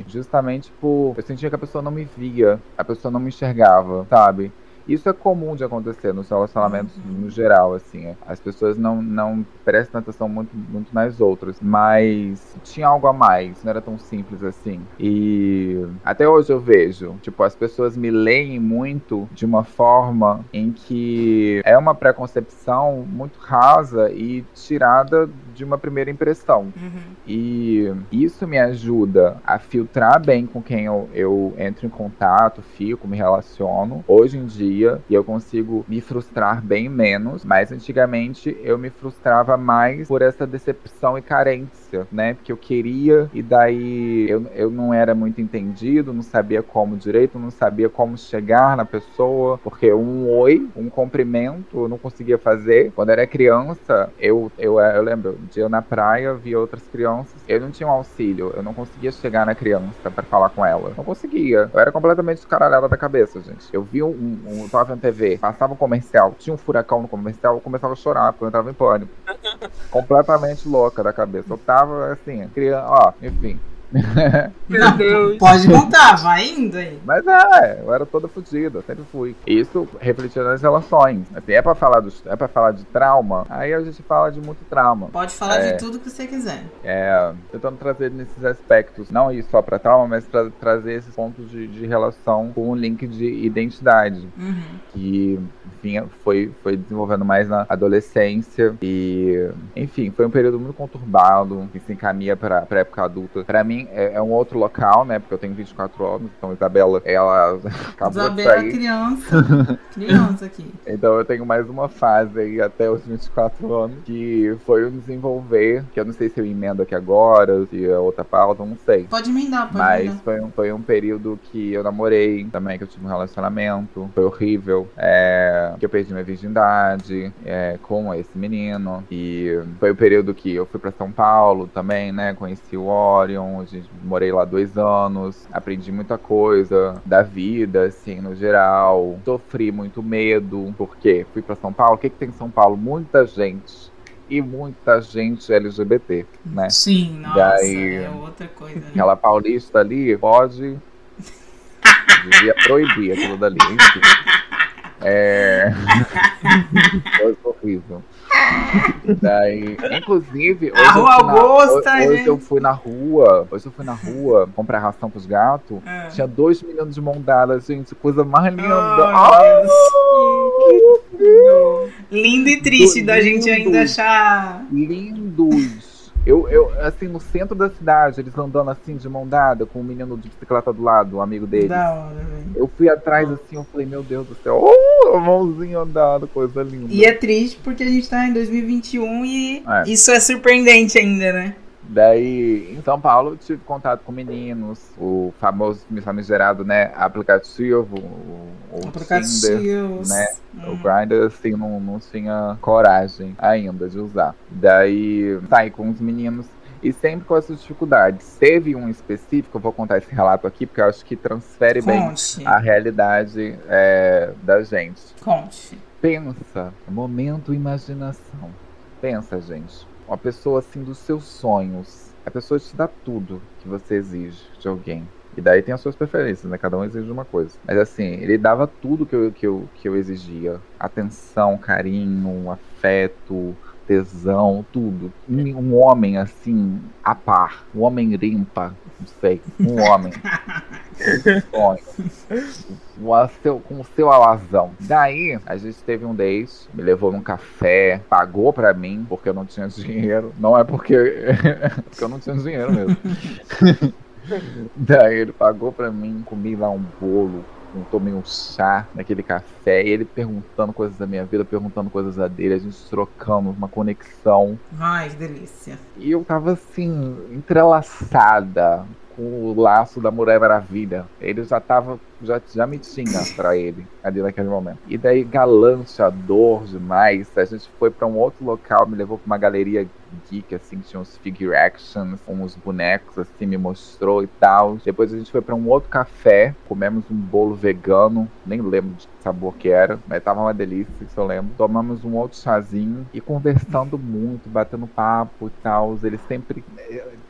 justamente por. Eu sentia que a pessoa não me via, a pessoa não me enxergava, sabe? Isso é comum de acontecer nos relacionamentos Uhum. no geral, assim. é. As pessoas não, não prestam atenção muito, muito nas outras. Mas tinha algo a mais, não era tão simples assim. E até hoje eu vejo, tipo, as pessoas me leem muito de uma forma em que é uma preconcepção muito rasa e tirada de uma primeira impressão. Uhum. E isso me ajuda a filtrar bem com quem eu, eu entro em contato, fico, me relaciono. Hoje em dia, e eu consigo me frustrar bem menos, mas antigamente eu me frustrava mais por essa decepção e carência, né? Porque eu queria e daí eu, eu não era muito entendido, não sabia como direito, não sabia como chegar na pessoa, porque um oi, um cumprimento eu não conseguia fazer. Quando eu era criança, eu, eu, eu lembro, dia eu na praia via outras crianças, eu não tinha um auxílio, eu não conseguia chegar na criança pra falar com ela. Não conseguia. Eu era completamente descaralhada da cabeça, gente. Eu vi um, um, um eu tava vendo TV, passava um comercial, tinha um furacão no comercial, eu começava a chorar, porque eu entrava em pânico. completamente louca da cabeça. Eu tava assim, criança, ó, enfim. Não, Pode contar, vai indo aí. Mas é, eu era toda fodida, sempre fui. Isso refletia nas relações. Assim, é pra falar dos, é para falar de trauma, aí a gente fala de muito trauma. Pode falar É. de tudo que você quiser. É, tentando trazer nesses aspectos, não ir só pra trauma, mas tra trazer esses pontos de, de relação com o link de identidade. Uhum. que vinha, foi, foi desenvolvendo mais na adolescência e, enfim, foi um período muito conturbado, que se encaminha para a época adulta. Para mim, é, é um outro local, né, porque eu tenho 24 anos, então Isabela, ela acabou de Isabela, sair, criança. criança aqui. então eu tenho mais uma fase aí até os 24 anos, que foi o desenvolver, que eu não sei se eu emendo aqui agora, se é outra pauta, não sei. Pode emendar, pode Mas emendar. foi um, foi um período que eu namorei também, que eu tive um relacionamento. Foi horrível. É, que eu perdi minha virgindade é, com esse menino. E foi o período que eu fui pra São Paulo também, né? Conheci o Orion. Gente morei lá dois anos. Aprendi muita coisa da vida, assim, no geral. Sofri muito medo. Porque fui pra São Paulo. O que, que tem em São Paulo? Muita gente. E muita gente LGBT, né? Sim, nossa, Daí- é outra coisa. Né? Aquela paulista ali pode. Devia proibir aquilo dali. Enfim. É. Coisa horrível. Daí, inclusive, hoje, A eu, Rua fui na, hoje, eu fui na rua. Hoje eu fui na rua comprar ração pros gatos. Ah. Tinha dois meninos de mão dada, gente. Coisa mais linda. Ai, meu Deus. Lindo e triste da gente Lindo. ainda achar. lindos. Eu, eu, assim, no centro da cidade, eles andando assim de mão dada, com o menino de bicicleta do lado, o amigo deles. Da hora, velho. Eu fui atrás assim, eu falei, meu Deus do céu, oh, a mãozinha andada, coisa linda. E é triste porque a gente tá em 2021 e É. isso é surpreendente ainda, né? Daí, em São Paulo, eu tive contato com meninos, o famoso, famigerado, né, aplicativo, o, o Tinder, né? Hum. O Grindr, assim, não, não tinha coragem ainda de usar. Daí, saí com os meninos e sempre com essas dificuldades. Teve um específico, eu vou contar esse relato aqui, porque eu acho que transfere bem Conte, a realidade é, da gente. conte. Pensa, momento imaginação. Pensa, gente. Uma pessoa assim dos seus sonhos. A pessoa te dá tudo que você exige de alguém. E daí tem as suas preferências, né? Cada um exige uma coisa. Mas assim, ele dava tudo que eu, que eu, que eu exigia: atenção, carinho, afeto, tesão, tudo. Um, um homem assim, a par. Um homem limpa, não sei. Um homem. sonho. O seu, com o seu alazão. Daí, a gente teve um date, me levou num café, pagou pra mim, porque eu não tinha dinheiro. Não é porque, porque eu não tinha dinheiro mesmo. Daí ele pagou pra mim, comi lá um bolo, tomei um chá naquele café, e ele perguntando coisas da minha vida, perguntando coisas da dele, a gente trocando uma conexão. Ai, que delícia. E eu tava assim, entrelaçada com o laço da Mulher Maravilha. Ele já tava, já, já me tinha pra ele ali naquele momento. E daí, galanteador demais, a gente foi para um outro local, me levou pra uma galeria geek, assim, que tinha uns figure actions, uns bonecos, assim, me mostrou e tal. Depois a gente foi para um outro café, comemos um bolo vegano, nem lembro de que sabor que era, mas tava uma delícia, isso eu lembro. Tomamos um outro chazinho e conversando muito, batendo papo e tal. Eles sempre.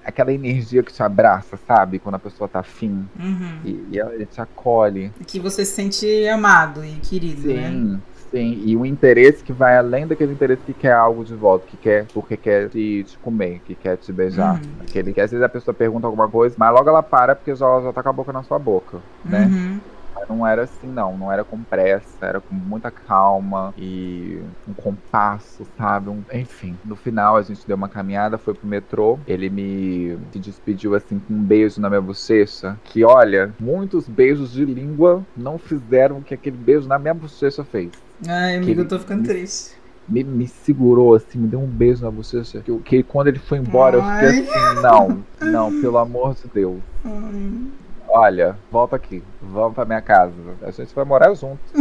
Aquela energia que te abraça, sabe? Quando a pessoa tá afim. Uhum. E, e ela te acolhe. Que você se sente amado e querido, Sim. né? Sim, e um interesse que vai além daquele interesse que quer algo de volta, que quer porque quer te, te comer, que quer te beijar. Uhum. Aquele que às vezes a pessoa pergunta alguma coisa, mas logo ela para porque já, já tá com a boca na sua boca, né? Uhum. Não era assim, não. Não era com pressa, era com muita calma e um compasso, sabe? Um... Enfim, no final a gente deu uma caminhada, foi pro metrô. Ele me se despediu assim com um beijo na minha bochecha. Que olha, muitos beijos de língua não fizeram o que aquele beijo na minha bochecha fez. Ai, amigo, eu tô ficando triste. Me, me segurou assim, me deu um beijo na bochecha. Que, que quando ele foi embora, eu fiquei assim, não, não, pelo amor de Deus. Ai. Olha, volta aqui, vamos pra minha casa. A gente vai morar junto.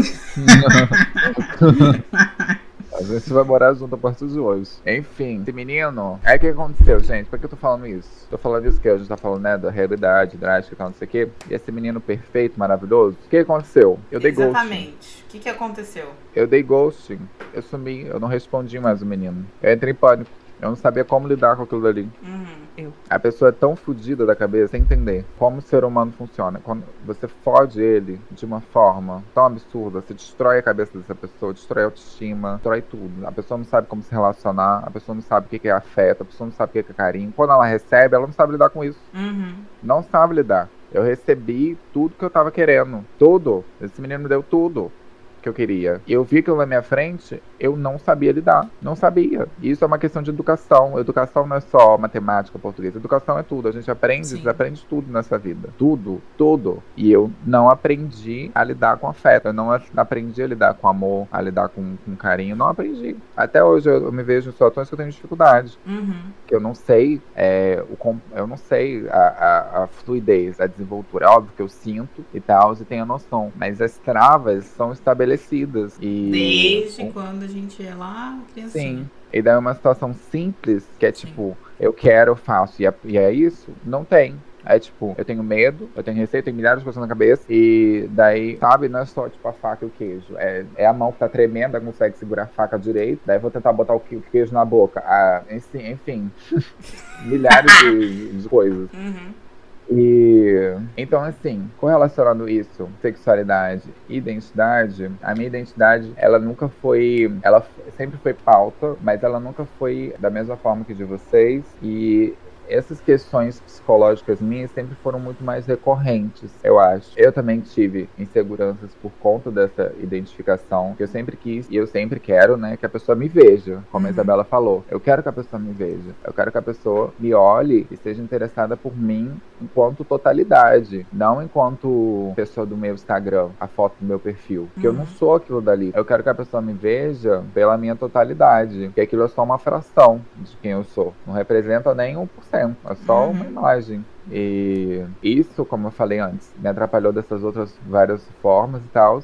A gente vai morar junto a partir de hoje. Enfim, esse menino. Aí o que aconteceu, gente? Por que eu tô falando isso? Tô falando isso que a gente tá falando, né? Da realidade drástica e tal, não sei o quê. E esse menino perfeito, maravilhoso. O que aconteceu? Eu dei ghosting. Exatamente. O que, que aconteceu? Eu dei ghosting. Eu sumi, eu não respondi mais o menino. Eu entrei em pânico. Eu não sabia como lidar com aquilo dali. Uhum. A pessoa é tão fodida da cabeça sem entender como o ser humano funciona. Quando você fode ele de uma forma tão absurda, você destrói a cabeça dessa pessoa, destrói a autoestima, destrói tudo. A pessoa não sabe como se relacionar, a pessoa não sabe o que é afeto, a pessoa não sabe o que que é carinho. Quando ela recebe, ela não sabe lidar com isso. Uhum. Não sabe lidar. Eu recebi tudo que eu tava querendo. Tudo. Esse menino me deu tudo que eu queria. E eu vi aquilo na minha frente, eu não sabia lidar. Não sabia. E isso é uma questão de educação. Educação não é só matemática, português. Educação é tudo. A gente aprende, Sim. aprende tudo nessa vida. Tudo, tudo. E eu não aprendi a lidar com afeto. Eu não aprendi a lidar com amor, a lidar com, com carinho. Não aprendi. Até hoje eu, me vejo em situações que eu tenho dificuldade Uhum. que eu não sei é, o eu não sei a, a- a fluidez, a desenvoltura. É óbvio que eu sinto e tal, e tenho a noção. Mas as travas são estabelecidas. E Desde quando a gente é lá, criancinha. Sim. E daí uma situação simples, que é Sim. tipo, eu quero, eu faço, e é, e é isso, não tem. É tipo, eu tenho medo, eu tenho receio, eu tenho milhares de coisas na cabeça. E daí, sabe, não é só tipo a faca e o queijo. É, é a mão que tá tremenda, consegue segurar a faca direito. Daí vou tentar botar o que- o queijo na boca. Ah, enfim, enfim. milhares de, de coisas. Uhum. E então, assim, correlacionando isso, sexualidade e identidade, a minha identidade, ela nunca foi. Ela sempre foi pauta, mas ela nunca foi da mesma forma que de vocês. E essas questões psicológicas minhas sempre foram muito mais recorrentes, eu acho. Eu também tive inseguranças por conta dessa identificação que eu sempre quis e eu sempre quero, né, que a pessoa me veja, como a Uhum. Isabela falou. Eu quero que a pessoa me veja. Eu quero que a pessoa me olhe e seja interessada por mim enquanto totalidade, não enquanto pessoa do meu Instagram, a foto do meu perfil. Porque eu não Uhum. sou aquilo dali. Eu quero que a pessoa me veja pela minha totalidade, porque aquilo é só uma fração de quem eu sou. Não representa nem 1%, é só Uhum. uma imagem. E isso, como eu falei antes, me atrapalhou dessas outras várias formas e tal.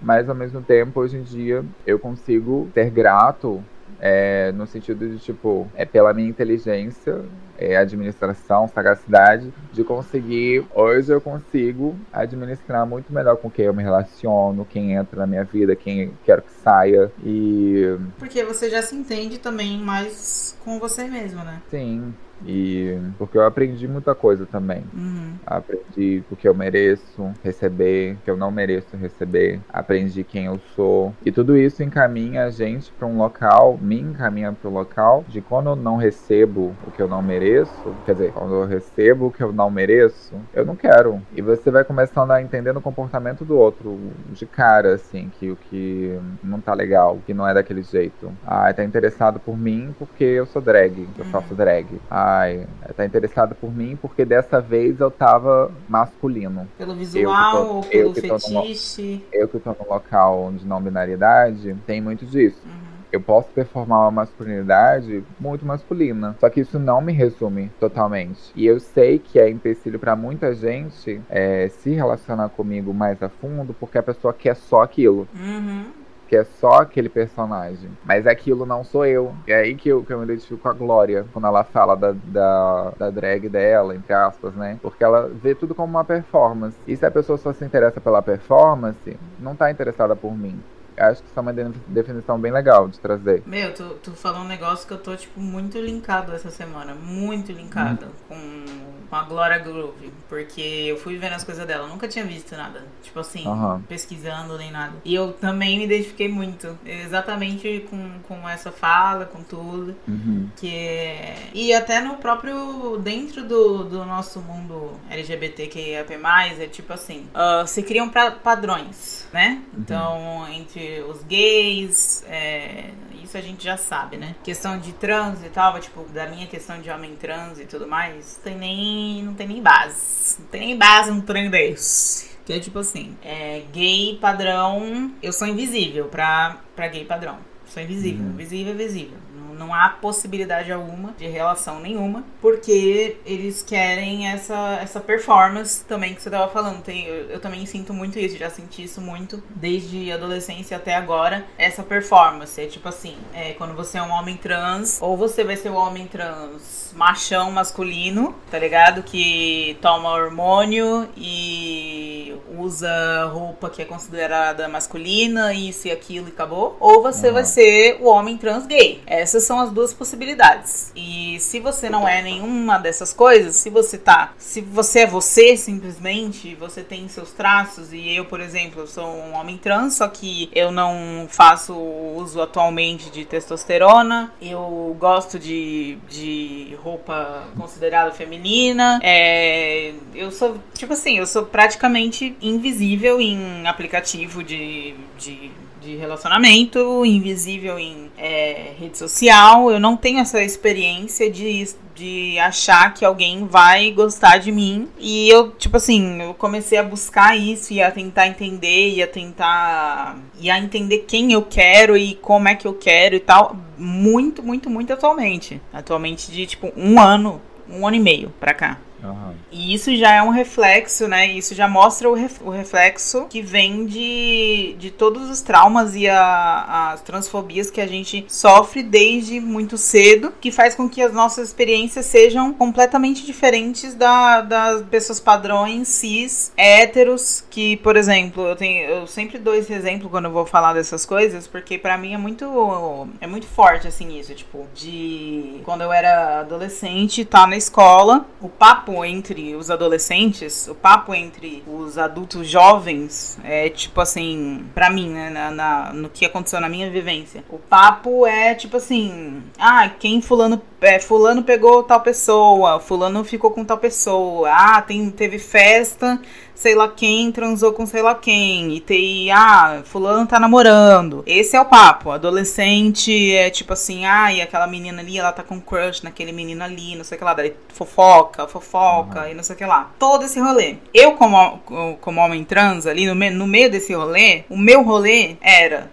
Mas ao mesmo tempo, hoje em dia, eu consigo ser grato é, no sentido de, tipo, é pela minha inteligência, é, administração, sagacidade, de conseguir. Hoje eu consigo administrar muito melhor com quem eu me relaciono, quem entra na minha vida, quem quero que saia. E. Porque você já se entende também mais com você mesmo, né? Sim. E porque eu aprendi muita coisa também. Uhum. Aprendi o que eu mereço receber, o que eu não mereço receber. Aprendi quem eu sou. E tudo isso encaminha a gente para um local, me encaminha para o local de quando eu não recebo o que eu não mereço, quer dizer, quando eu recebo o que eu não mereço, eu não quero. E você vai começando a entender no comportamento do outro de cara, assim, que o que não tá legal, que não é daquele jeito. Ah, tá interessado por mim porque eu sou drag, eu faço drag. Ah, ai, tá interessado por mim porque dessa vez eu tava masculino. Pelo visual, ou pelo fetiche. No, eu que tô no local de não binariedade, tem muito disso. Uhum. Eu posso performar uma masculinidade muito masculina. Só que isso não me resume totalmente. E eu sei que é empecilho para muita gente é, se relacionar comigo mais a fundo porque a pessoa quer só aquilo. Uhum que é só aquele personagem. Mas aquilo não sou eu. É aí que eu, que eu me identifico com a Glória, quando ela fala da, da, da drag dela, entre aspas, né? Porque ela vê tudo como uma performance. E se a pessoa só se interessa pela performance, não tá interessada por mim acho que isso é uma definição bem legal de trazer. Meu, tu, tu falou um negócio que eu tô, tipo, muito linkado essa semana. Muito linkado hum. com a Glória Groove, porque eu fui vendo as coisas dela, eu nunca tinha visto nada, tipo assim, uhum. pesquisando nem nada. E eu também me identifiquei muito, exatamente com, com essa fala, com tudo, uhum. que é... E até no próprio, dentro do, do nosso mundo LGBTQIAP+, é tipo assim, uh, se criam pra, padrões, né? Uhum. Então, entre os gays, é, isso a gente já sabe, né? Questão de trans e tal, tipo, da minha questão de homem trans e tudo mais, tem nem, não tem nem base. Não tem nem base num trem desse. Que é tipo assim, é, gay padrão, eu sou invisível pra, pra gay padrão. Sou invisível. Uhum. Visível é visível não há possibilidade alguma de relação nenhuma, porque eles querem essa, essa performance também que você tava falando. Tem, eu, eu também sinto muito isso, já senti isso muito desde adolescência até agora. Essa performance é tipo assim: é, quando você é um homem trans, ou você vai ser o um homem trans machão masculino, tá ligado? Que toma hormônio e usa roupa que é considerada masculina, isso e aquilo e acabou. Ou você uhum. vai ser o homem trans gay. Essas são as duas possibilidades. E se você não é nenhuma dessas coisas, se você tá, se você é você simplesmente, você tem seus traços e eu, por exemplo, sou um homem trans, só que eu não faço uso atualmente de testosterona, eu gosto de, de roupa considerada feminina, é, eu sou, tipo assim, eu sou praticamente invisível em aplicativo de, de de relacionamento, invisível em é, rede social. Eu não tenho essa experiência de, de achar que alguém vai gostar de mim. E eu, tipo assim, eu comecei a buscar isso e a tentar entender e a tentar. e a entender quem eu quero e como é que eu quero e tal. Muito, muito, muito atualmente. Atualmente de tipo um ano, um ano e meio pra cá. Uhum. E isso já é um reflexo, né? Isso já mostra o, ref, o reflexo que vem de, de todos os traumas e a, as transfobias que a gente sofre desde muito cedo, que faz com que as nossas experiências sejam completamente diferentes da, das pessoas padrões cis, héteros, que, por exemplo, eu tenho eu sempre dou esse exemplo quando eu vou falar dessas coisas, porque para mim é muito é muito forte assim isso, tipo, de quando eu era adolescente, tá na escola, o papo papo entre os adolescentes, o papo entre os adultos jovens, é tipo assim, pra mim, né, na, na, no que aconteceu na minha vivência. O papo é tipo assim, ah, quem fulano, é, fulano pegou tal pessoa, fulano ficou com tal pessoa, ah, tem, teve festa sei lá quem transou com sei lá quem. E tem, ah, fulano tá namorando. Esse é o papo. Adolescente é tipo assim, ah, e aquela menina ali, ela tá com crush naquele menino ali, não sei o que lá. Daí fofoca, fofoca uhum. e não sei o que lá. Todo esse rolê. Eu, como, como homem trans ali, no, no meio desse rolê, o meu rolê era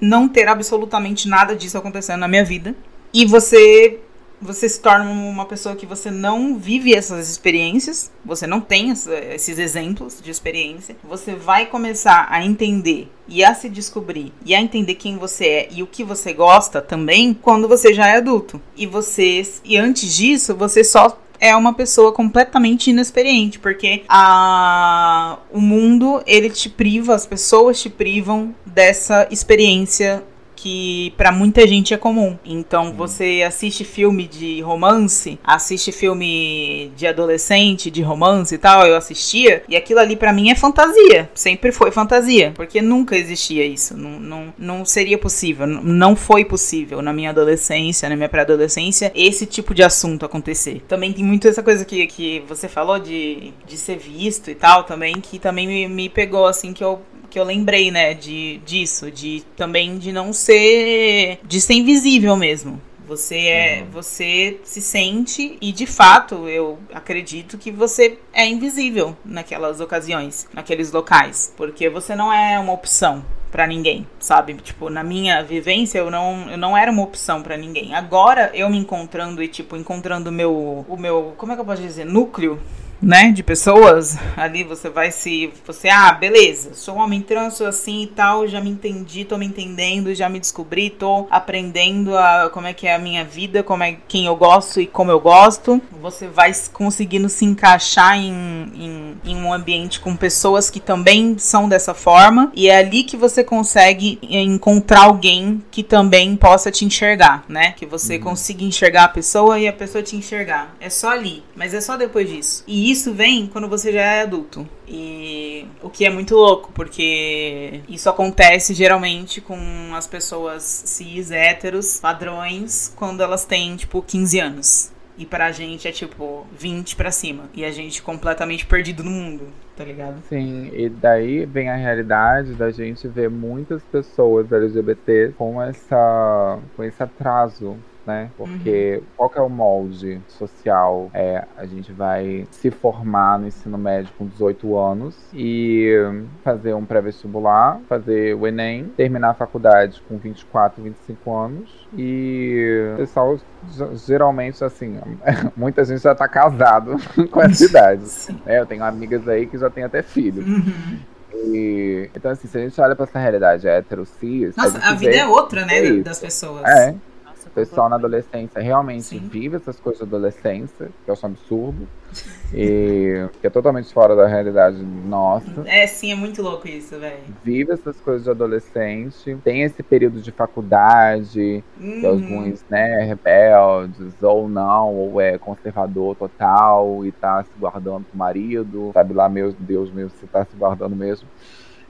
não ter absolutamente nada disso acontecendo na minha vida. E você você se torna uma pessoa que você não vive essas experiências, você não tem esses exemplos de experiência. Você vai começar a entender e a se descobrir e a entender quem você é e o que você gosta também quando você já é adulto. E você e antes disso, você só é uma pessoa completamente inexperiente, porque a, o mundo ele te priva, as pessoas te privam dessa experiência que para muita gente é comum. Então você assiste filme de romance, assiste filme de adolescente, de romance e tal, eu assistia, e aquilo ali para mim é fantasia. Sempre foi fantasia, porque nunca existia isso. Não, não, não seria possível, não foi possível na minha adolescência, na minha pré-adolescência, esse tipo de assunto acontecer. Também tem muito essa coisa que, que você falou de, de ser visto e tal, também, que também me, me pegou, assim, que eu que eu lembrei, né, de, disso, de também de não ser. de ser invisível mesmo. Você é, uhum. você se sente e de fato eu acredito que você é invisível naquelas ocasiões, naqueles locais, porque você não é uma opção para ninguém, sabe? Tipo, na minha vivência eu não, eu não era uma opção para ninguém. Agora eu me encontrando e tipo encontrando o meu o meu, como é que eu posso dizer, núcleo né, de pessoas, ali você vai se, você, ah, beleza, sou um homem trans, sou assim e tal, já me entendi, tô me entendendo, já me descobri, tô aprendendo a como é que é a minha vida, como é quem eu gosto e como eu gosto. Você vai conseguindo se encaixar em, em, em um ambiente com pessoas que também são dessa forma, e é ali que você consegue encontrar alguém que também possa te enxergar, né? Que você uhum. consiga enxergar a pessoa e a pessoa te enxergar. É só ali, mas é só depois disso. E isso vem quando você já é adulto. E o que é muito louco, porque isso acontece geralmente com as pessoas cis, héteros, padrões, quando elas têm, tipo, 15 anos. E pra gente é tipo 20 pra cima. E a gente completamente perdido no mundo, tá ligado? Sim, e daí vem a realidade da gente ver muitas pessoas LGBT com essa com esse atraso né? Porque uhum. qual que é o molde social? É, a gente vai se formar no ensino médio com 18 anos e fazer um pré-vestibular, fazer o Enem, terminar a faculdade com 24, 25 anos e o pessoal geralmente assim, muita gente já tá casado com essa idade. Né? Eu tenho amigas aí que já têm até filhos. Uhum. E, então, assim, se a gente olha pra essa realidade hétero, cis. Nossa, a, a vida é outra, né, é das pessoas. É pessoal na adolescência realmente Sim. vive essas coisas da adolescência, que eu acho um absurdo. E que é totalmente fora da realidade nossa. É, sim, é muito louco isso, velho. Vive essas coisas de adolescente, tem esse período de faculdade, uhum. que alguns, né, rebeldes, ou não, ou é conservador total e tá se guardando pro marido, sabe lá, meu Deus mesmo, se tá se guardando mesmo.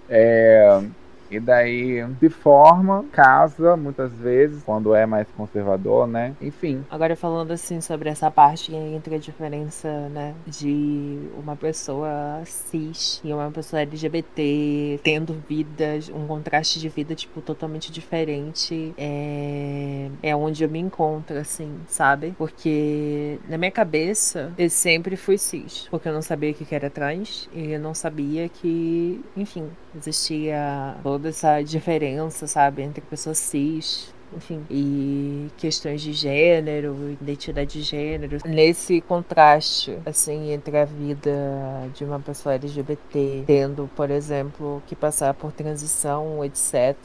É, e daí se forma, casa muitas vezes, quando é mais conservador, né? Enfim. Agora falando assim sobre essa parte entre a diferença, né, de uma pessoa cis e uma pessoa LGBT tendo vidas, um contraste de vida, tipo, totalmente diferente, é, é onde eu me encontro, assim, sabe? Porque na minha cabeça eu sempre fui cis, porque eu não sabia o que era trans e eu não sabia que, enfim, existia toda essa diferença, sabe, entre pessoas cis enfim, e questões de gênero, identidade de gênero. Nesse contraste, assim, entre a vida de uma pessoa LGBT, tendo, por exemplo, que passar por transição, etc.,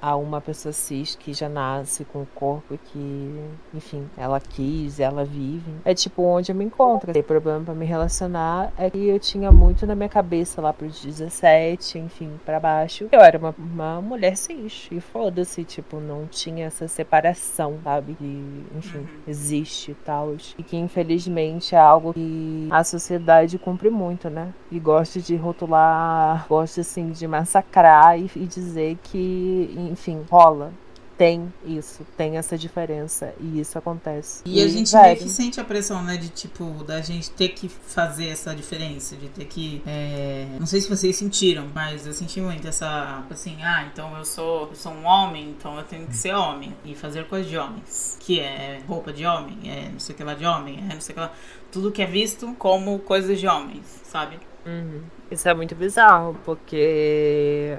a uma pessoa cis que já nasce com o corpo que, enfim, ela quis, ela vive. É tipo onde eu me encontro. Tem problema para me relacionar é que eu tinha muito na minha cabeça lá pros 17, enfim, para baixo. Eu era uma, uma mulher cis e foda-se, tipo, não tinha tinha essa separação, sabe? Que, enfim, uhum. existe e tal. E que infelizmente é algo que a sociedade cumpre muito, né? E gosta de rotular, gosta assim de massacrar e, e dizer que, enfim, rola tem isso, tem essa diferença e isso acontece. E, e a gente meio que sente a pressão, né, de tipo, da gente ter que fazer essa diferença, de ter que. É... Não sei se vocês sentiram, mas eu senti muito essa. Assim, ah, então eu sou, eu sou um homem, então eu tenho que ser homem e fazer coisas de homens. Que é roupa de homem, é não sei o que lá de homem, é não sei o que lá. Tudo que é visto como coisas de homens, sabe? Uhum. Isso é muito bizarro, porque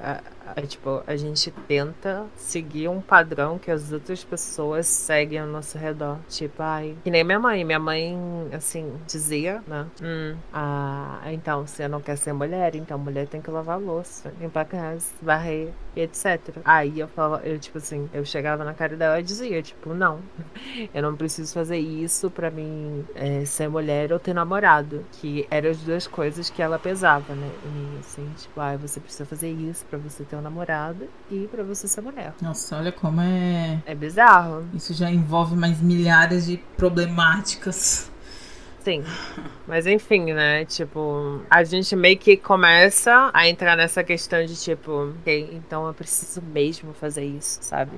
é, tipo, a gente tenta seguir um padrão que as outras pessoas seguem ao nosso redor. Tipo, ai, que nem minha mãe. Minha mãe, assim, dizia, né? Hum, ah, então, você não quer ser mulher, então mulher tem que lavar louça, limpar a casa, varrer, etc. Aí eu falava, eu, tipo assim, eu chegava na cara dela e dizia, tipo, não, eu não preciso fazer isso pra mim é, ser mulher ou ter namorado. Que eram as duas coisas que ela pesava, né? E assim, tipo, ah, você precisa fazer isso pra você ter um namorado e pra você ser mulher. Nossa, olha como é. É bizarro. Isso já envolve mais milhares de problemáticas. Sim. Mas enfim, né? Tipo, a gente meio que começa a entrar nessa questão de tipo, ok, então eu preciso mesmo fazer isso, sabe?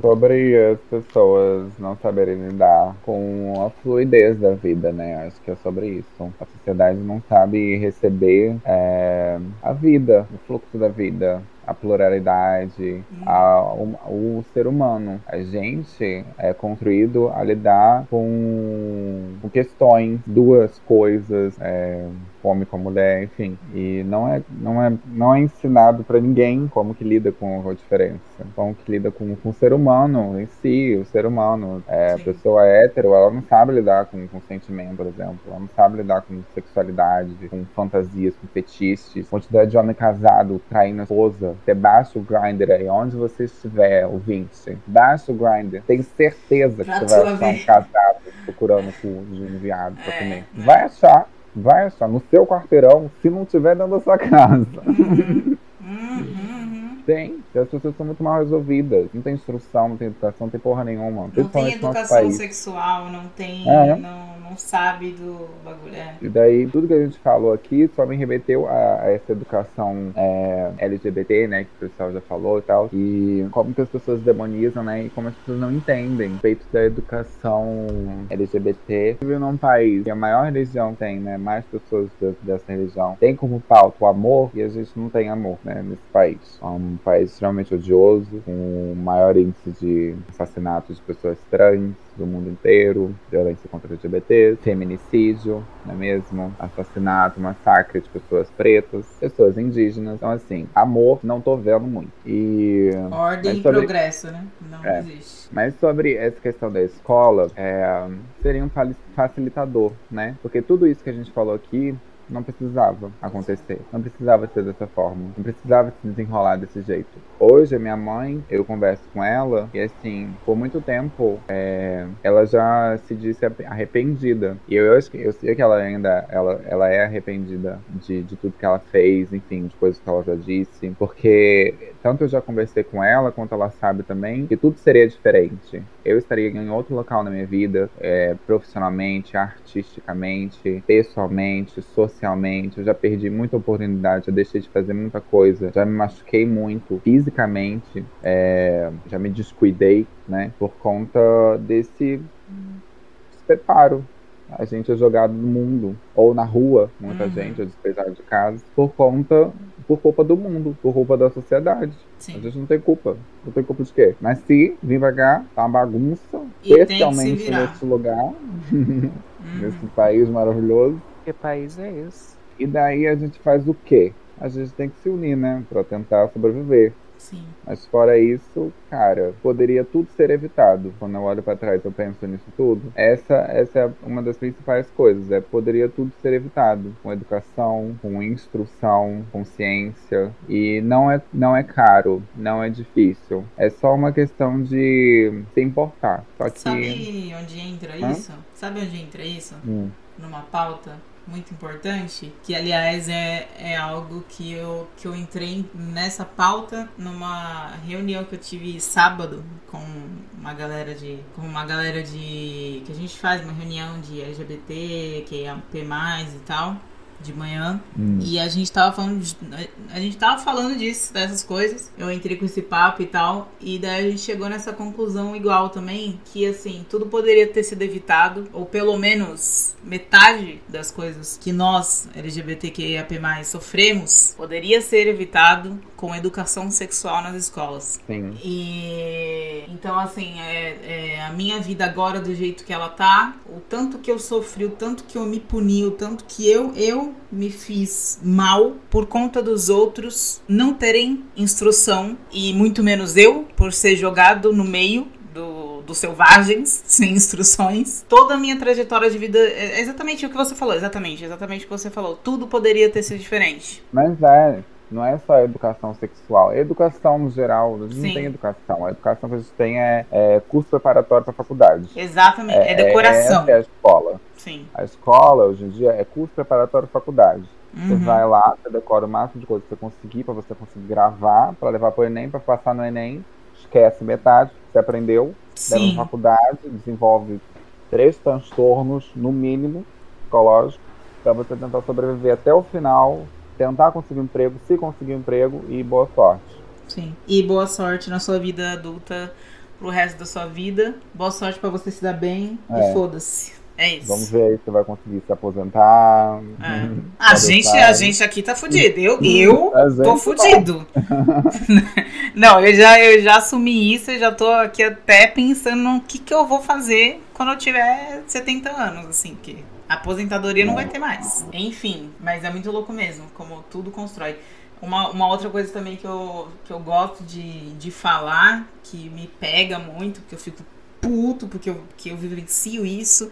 Sobre as pessoas não saberem lidar com a fluidez da vida, né? Acho que é sobre isso. A sociedade não sabe receber é, a vida, o fluxo da vida a pluralidade, a, o, o, ser humano. A gente é construído a lidar com, com questões, duas coisas, é, homem com a mulher, enfim. E não é, não é, não é ensinado para ninguém como que lida com a diferença, como que lida com, com o ser humano em si, o ser humano. É, a pessoa hétero, ela não sabe lidar com, com sentimento, por exemplo. Ela não sabe lidar com sexualidade, com fantasias, com fetiches. Quantidade de homem casado traindo a esposa. Você baixa o grinder aí, onde você estiver, ouvinte. Baixa o grinder. Tenho certeza que você vai achar um casado procurando cu de um viado pra é, comer. É. Vai achar. Vai achar no seu quarteirão, se não tiver dentro da sua casa. Tem. As pessoas são muito mal resolvidas. Não tem instrução, não tem educação, não tem porra nenhuma. Não tem educação sexual, não tem. É. Não não sabe do bagulho. É. E daí, tudo que a gente falou aqui só me remeteu a, a essa educação é, LGBT, né? Que o pessoal já falou e tal. E como que as pessoas demonizam, né? E como as pessoas não entendem feito da educação LGBT. Vive num país que a maior religião tem, né? Mais pessoas dessa religião tem como pauta o amor e a gente não tem amor, né? Nesse país. É um país extremamente odioso, com o maior índice de assassinatos de pessoas trans do mundo inteiro, violência contra LGBT, feminicídio, não é mesmo? Assassinato, massacre de pessoas pretas, pessoas indígenas. Então, assim, amor não tô vendo muito. E. Ordem e progresso, né? Não é. existe. Mas sobre essa questão da escola, é, seria um facilitador, né? Porque tudo isso que a gente falou aqui não precisava acontecer. Não precisava ser dessa forma. Não precisava se desenrolar desse jeito. Hoje, a minha mãe, eu converso com ela e, assim, por muito tempo, é, ela já se disse arrependida. E eu, eu, eu sei que ela ainda ela, ela é arrependida de, de tudo que ela fez, enfim, de coisas que ela já disse. Porque tanto eu já conversei com ela, quanto ela sabe também, que tudo seria diferente. Eu estaria em outro local na minha vida, é, profissionalmente, artisticamente, pessoalmente, socialmente. Eu já perdi muita oportunidade, já deixei de fazer muita coisa, já me machuquei muito fisicamente, é, já me descuidei, né, por conta desse despreparo a gente é jogado no mundo ou na rua, muita uhum. gente é despejado de casa por conta por culpa do mundo, por culpa da sociedade. Sim. A gente não tem culpa. Não tem culpa de quê? Mas se vir pra cá, tá uma bagunça, e especialmente nesse lugar, uhum. nesse país maravilhoso. Que país é esse? E daí a gente faz o quê? A gente tem que se unir, né? Pra tentar sobreviver. Sim. Mas fora isso, cara, poderia tudo ser evitado. Quando eu olho para trás, eu penso nisso tudo. Essa, essa é uma das principais coisas. É poderia tudo ser evitado com educação, com instrução, com ciência. E não é, não é caro, não é difícil. É só uma questão de se importar. Só que... Sabe onde entra Hã? isso? Sabe onde entra isso? Hum. Numa pauta muito importante, que aliás é, é algo que eu, que eu entrei nessa pauta numa reunião que eu tive sábado com uma galera de. com uma galera de. que a gente faz uma reunião de LGBT, que é P e tal de manhã. Hum. E a gente tava falando. De, a gente tava falando disso, dessas coisas. Eu entrei com esse papo e tal. E daí a gente chegou nessa conclusão igual também. Que assim, tudo poderia ter sido evitado. Ou pelo menos metade das coisas que nós, LGBTQIAP, sofremos, poderia ser evitado com educação sexual nas escolas. Sim. E então, assim, é, é, a minha vida agora do jeito que ela tá, o tanto que eu sofri, o tanto que eu me puni, o tanto que eu, eu eu me fiz mal por conta dos outros não terem instrução e muito menos eu por ser jogado no meio do, dos selvagens, sem instruções. Toda a minha trajetória de vida é exatamente o que você falou, exatamente, exatamente o que você falou. Tudo poderia ter sido diferente. Mas é, não é só educação sexual, é educação no geral. A gente Sim. não tem educação. A educação que a gente tem é, é curso preparatório para faculdade. Exatamente, é, decoração. Essa é a escola. Sim. A escola, hoje em dia, é curso preparatório para faculdade. Você Uhum. vai lá, você decora o máximo de coisa que você conseguir para você conseguir gravar, para levar pro Enem, para passar no Enem. Esquece metade você aprendeu. Leva na faculdade, desenvolve três transtornos, no mínimo, psicológicos, para você tentar sobreviver até o final, tentar conseguir um emprego, se conseguir um emprego e boa sorte. Sim. E boa sorte na sua vida adulta pro resto da sua vida. Boa sorte pra você se dar bem É. e foda-se. É isso. Vamos ver aí se você vai conseguir se aposentar. É. A gente, a gente aqui tá fudido. Eu, eu tô tá. fudido. Não, eu já, eu já assumi isso, eu já tô aqui até pensando no que, que eu vou fazer quando eu tiver 70 anos, assim, que aposentadoria não vai ter mais. Enfim, mas é muito louco mesmo, como tudo constrói. Uma, uma outra coisa também que eu, que eu gosto de, de falar, que me pega muito, porque eu fico puto, porque eu, que eu vivencio isso.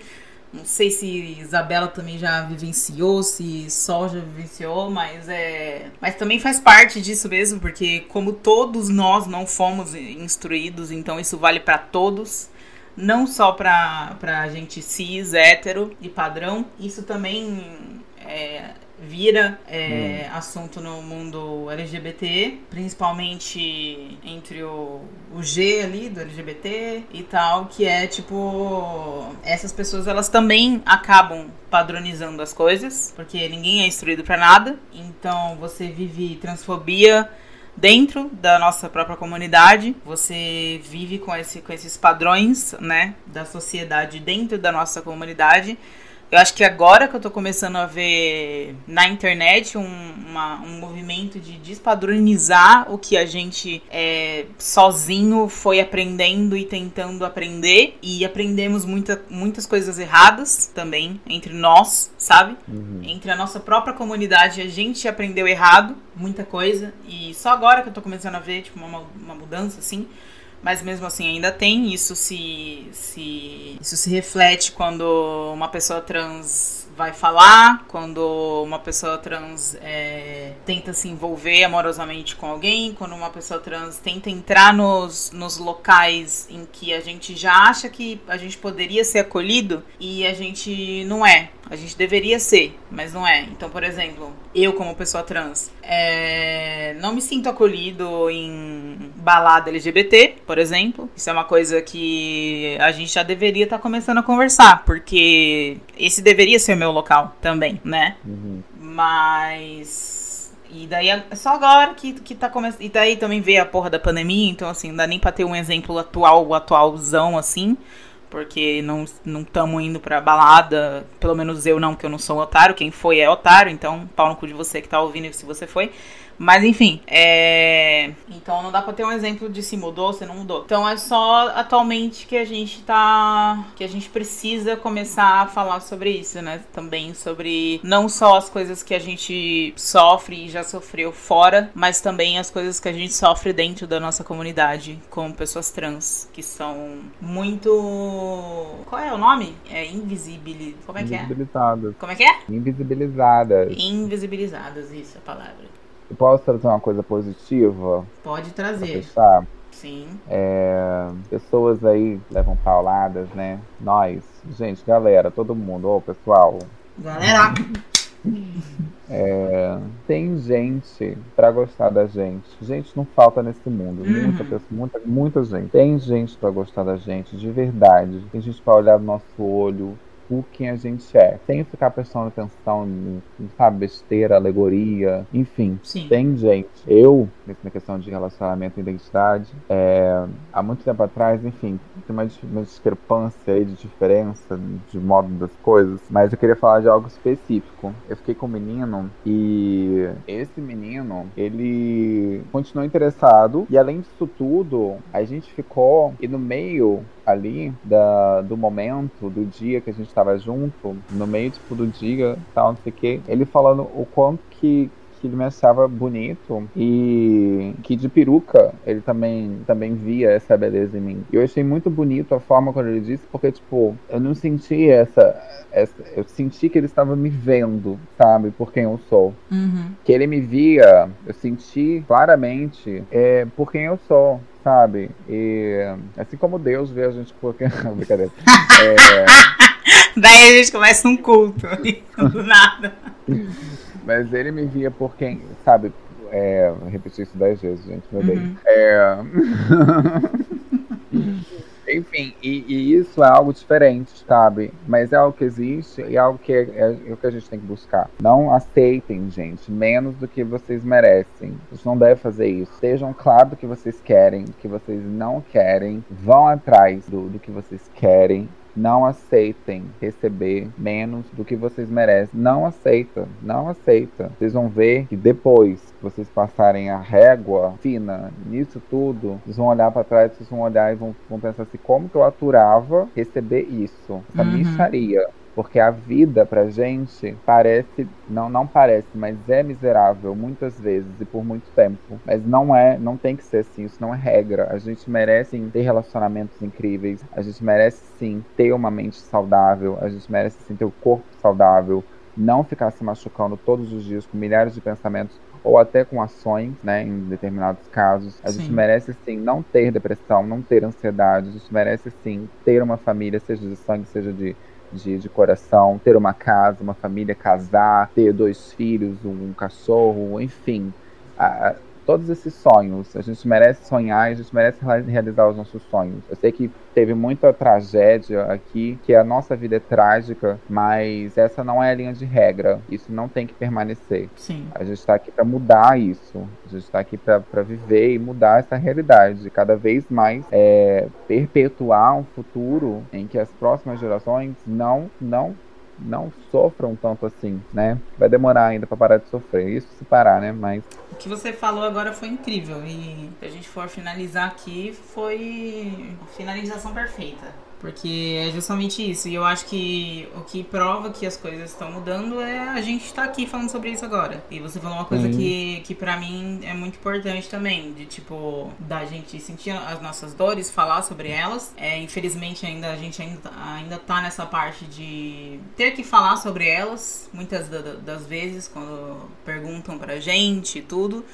Não sei se Isabela também já vivenciou, se Sol já vivenciou, mas é. Mas também faz parte disso mesmo, porque como todos nós não fomos instruídos, então isso vale pra todos. Não só pra, pra gente cis, hétero e padrão. Isso também é, vira é, assunto no mundo LGBT, principalmente entre o, o G ali do LGBT e tal, que é tipo essas pessoas elas também acabam padronizando as coisas, porque ninguém é instruído pra nada. Então você vive transfobia dentro da nossa própria comunidade, você vive com, esse, com esses padrões, né, da sociedade dentro da nossa comunidade. Eu acho que agora que eu tô começando a ver na internet um, uma- um movimento de despadronizar o que a gente é, sozinho foi aprendendo e tentando aprender. E aprendemos muita, muitas coisas erradas também entre nós, sabe? Uhum. Entre a nossa própria comunidade, a gente aprendeu errado muita coisa. E só agora que eu tô começando a ver, tipo, uma, uma mudança, assim. Mas mesmo assim ainda tem isso se, se isso se reflete quando uma pessoa trans vai falar, quando uma pessoa trans é, tenta se envolver amorosamente com alguém, quando uma pessoa trans tenta entrar nos, nos locais em que a gente já acha que a gente poderia ser acolhido e a gente não é. A gente deveria ser, mas não é. Então, por exemplo, eu como pessoa trans, é, não me sinto acolhido em balada LGBT, por exemplo. Isso é uma coisa que a gente já deveria estar começando a conversar, porque esse deveria ser o meu local também, né? Uhum. Mas. E daí é só agora que, que tá começando. E daí também veio a porra da pandemia, então assim, não dá nem pra ter um exemplo atual, atualzão assim. Porque não estamos indo pra balada. Pelo menos eu não, que eu não sou um otário. Quem foi é otário, então pau no cu de você que tá ouvindo se você foi. Mas enfim, é... Então não dá pra ter um exemplo de se mudou, se não mudou. Então é só atualmente que a gente tá. que a gente precisa começar a falar sobre isso, né? Também sobre não só as coisas que a gente sofre e já sofreu fora, mas também as coisas que a gente sofre dentro da nossa comunidade, como pessoas trans, que são muito. Qual é o nome? É invisível. Como é que é? Invisibilizadas. Como é que é? Invisibilizadas. Invisibilizadas, isso é a palavra. Eu posso trazer uma coisa positiva Pode pra trazer. fechar? Sim. É, pessoas aí levam pauladas, né? Nós, gente, galera, todo mundo, ô pessoal, Galera, tem gente pra gostar da gente. Gente não falta nesse mundo. Uhum. Muita, pessoa, muita, muita gente. Tem gente pra gostar da gente, de verdade. Tem gente pra olhar no nosso olho por quem a gente é. Sem ficar prestando atenção em, sabe, besteira, alegoria, enfim. sim. Tem gente. Eu, nessa questão de relacionamento e identidade, é, há muito tempo atrás, enfim, tem uma, uma discrepância aí de diferença de modo das coisas, mas eu queria falar de algo específico. Eu fiquei com um menino e esse menino, ele continuou interessado e além disso tudo, a gente ficou e no meio ali da, do momento, do dia que a gente tava junto, no meio tipo, do dia, tal, não sei o quê, ele falando o quanto que, que ele me achava bonito e que de peruca ele também, também via essa beleza em mim. E eu achei muito bonito a forma quando ele disse, porque, tipo, eu não senti essa, essa eu senti que ele estava me vendo, sabe, por quem eu sou. Uhum. Que ele me via, eu senti claramente é, por quem eu sou. Sabe? E assim como Deus vê a gente por quem. Brincadeira. É, Daí a gente começa um culto ali, do nada. Mas ele me via por quem, sabe? É, isso dez vezes, gente, meu Deus. Uhum. É... Enfim, e, e isso é algo diferente, sabe? Mas é algo que existe e é algo que é, é, é o que a gente tem que buscar. Não aceitem, gente, menos do que vocês merecem. Vocês não devem fazer isso. Sejam claros do que vocês querem, do que vocês não querem. Vão atrás do, do que vocês querem não aceitem receber menos do que vocês merecem. Não aceita, não aceita. Vocês vão ver que depois que vocês passarem a régua fina nisso tudo, vocês vão olhar para trás, vocês vão olhar e vão, vão pensar assim, como que eu aturava receber isso? Essa Uhum. micharia. Porque a vida pra gente parece, não, não parece, mas é miserável muitas vezes e por muito tempo. Mas não é, não tem que ser assim, isso não é regra. A gente merece sim, ter relacionamentos incríveis, a gente merece sim ter uma mente saudável, a gente merece sim ter o corpo saudável, não ficar se machucando todos os dias com milhares de pensamentos ou até com ações, né, em determinados casos. A gente Sim. merece sim não ter depressão, não ter ansiedade, a gente merece sim ter uma família, seja de sangue, seja de de, de coração, ter uma casa, uma família, casar, ter dois filhos, um cachorro, enfim. A- a- todos esses sonhos, a gente merece sonhar, a gente merece reali- realizar os nossos sonhos. Eu sei que teve muita tragédia aqui, que a nossa vida é trágica, mas essa não é a linha de regra. Isso não tem que permanecer. Sim. A gente está aqui para mudar isso. A gente está aqui para viver e mudar essa realidade. Cada vez mais é, perpetuar um futuro em que as próximas gerações não, não, não sofram tanto assim, né? Vai demorar ainda para parar de sofrer. Isso se parar, né? Mas O que você falou agora foi incrível. E se a gente for finalizar aqui, foi finalização perfeita. Porque é justamente isso. E eu acho que o que prova que as coisas estão mudando é a gente estar aqui falando sobre isso agora. E você falou uma coisa Sim. que, que para mim é muito importante também. De tipo, da gente sentir as nossas dores, falar sobre elas. É, infelizmente ainda a gente ainda, ainda tá nessa parte de ter que falar sobre elas. Muitas da- da- das vezes, quando perguntam pra gente e tudo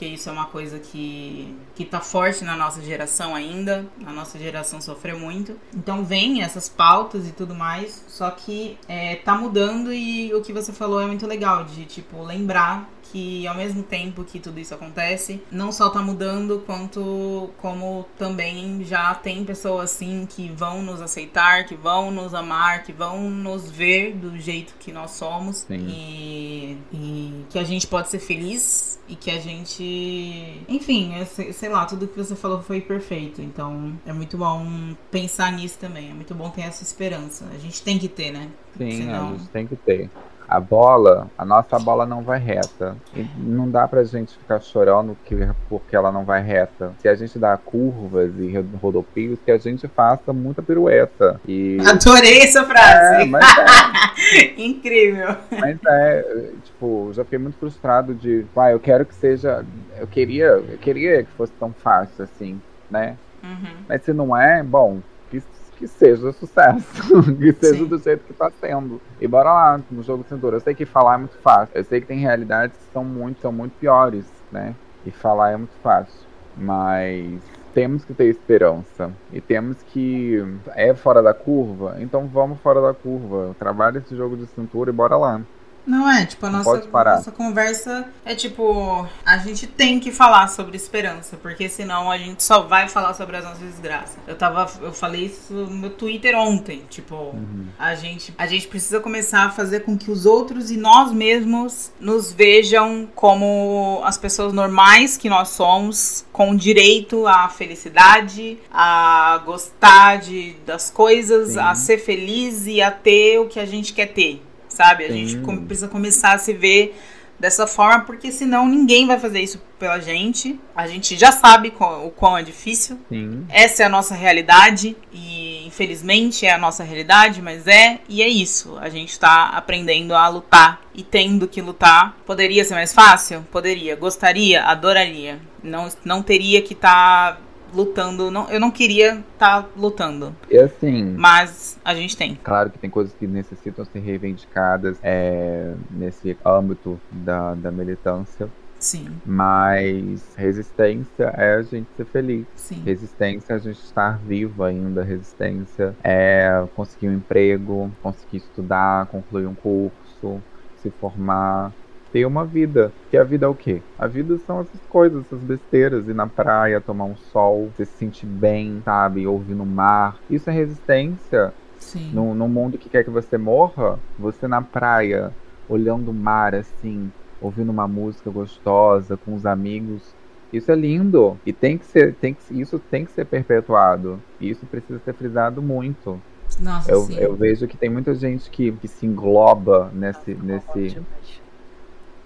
porque isso é uma coisa que, que tá forte na nossa geração ainda. A nossa geração sofreu muito. Então vem essas pautas e tudo mais. Só que é, tá mudando e o que você falou é muito legal, de tipo, lembrar que ao mesmo tempo que tudo isso acontece, não só tá mudando, quanto como também já tem pessoas assim que vão nos aceitar, que vão nos amar, que vão nos ver do jeito que nós somos e, e que a gente pode ser feliz e que a gente. Enfim, é, sei sei lá, tudo que você falou foi perfeito. Então é muito bom pensar nisso também. É muito bom ter essa esperança. A gente tem que ter, né? sim, Senão- a gente tem que ter. A bola, a nossa bola não vai reta. E não dá pra gente ficar chorando que, porque ela não vai reta. Se a gente dá curvas e rodopios, que a gente faça muita pirueta. E. Adorei essa É, frase. mas é, Incrível. mas é, tipo, já fiquei muito frustrado de, pai, eu quero que seja, eu queria, eu queria que fosse tão fácil assim, né? Uhum. Mas se não é, bom, que, que seja sucesso. que seja Sim. do jeito que tá sendo. E bora lá, no jogo de cintura. Eu sei que falar é muito fácil. Eu sei que tem realidades que são muito, são muito piores, né? E falar é muito fácil. Mas temos que ter esperança. E temos que. É fora da curva? Então vamos fora da curva. Trabalha esse jogo de cintura e bora lá. Não é, tipo, a nossa, pode parar. nossa conversa é tipo, a gente tem que falar sobre esperança, porque senão a gente só vai falar sobre as nossas desgraças. Eu tava, eu falei isso no meu Twitter ontem, tipo, Uhum. a gente, a gente precisa começar a fazer com que os outros e nós mesmos nos vejam como as pessoas normais que nós somos, com direito à felicidade, a gostar de, das coisas, Sim. a ser feliz e a ter o que a gente quer ter. Sabe? A Sim. gente precisa começar a se ver dessa forma, porque senão ninguém vai fazer isso pela gente. A gente já sabe o quão é difícil. Sim. Essa é a nossa realidade e infelizmente é a nossa realidade, mas é e é isso. A gente tá aprendendo a lutar e tendo que lutar. Poderia ser mais fácil? Poderia. Gostaria? Adoraria. Não, não teria que estar tá lutando. Não, eu não queria estar tá lutando. E assim. Mas a gente tem. Claro que tem coisas que necessitam ser reivindicadas é, nesse âmbito da, da militância. Sim. Mas resistência é a gente ser feliz. Sim. Resistência é a gente estar vivo ainda. Resistência é conseguir um emprego, conseguir estudar, concluir um curso, se formar ter uma vida. Que a vida é o quê? A vida são essas coisas, essas besteiras. Ir na praia, tomar um sol, se sentir bem, sabe? Ouvir no mar. Isso é resistência. Sim. No, no mundo que quer que você morra, você na praia, olhando o mar assim, ouvindo uma música gostosa com os amigos. Isso é lindo e tem que ser, tem que, isso tem que ser perpetuado. E isso precisa ser frisado muito. Nossa, eu, sim. eu vejo que tem muita gente que, que se engloba nesse, nesse,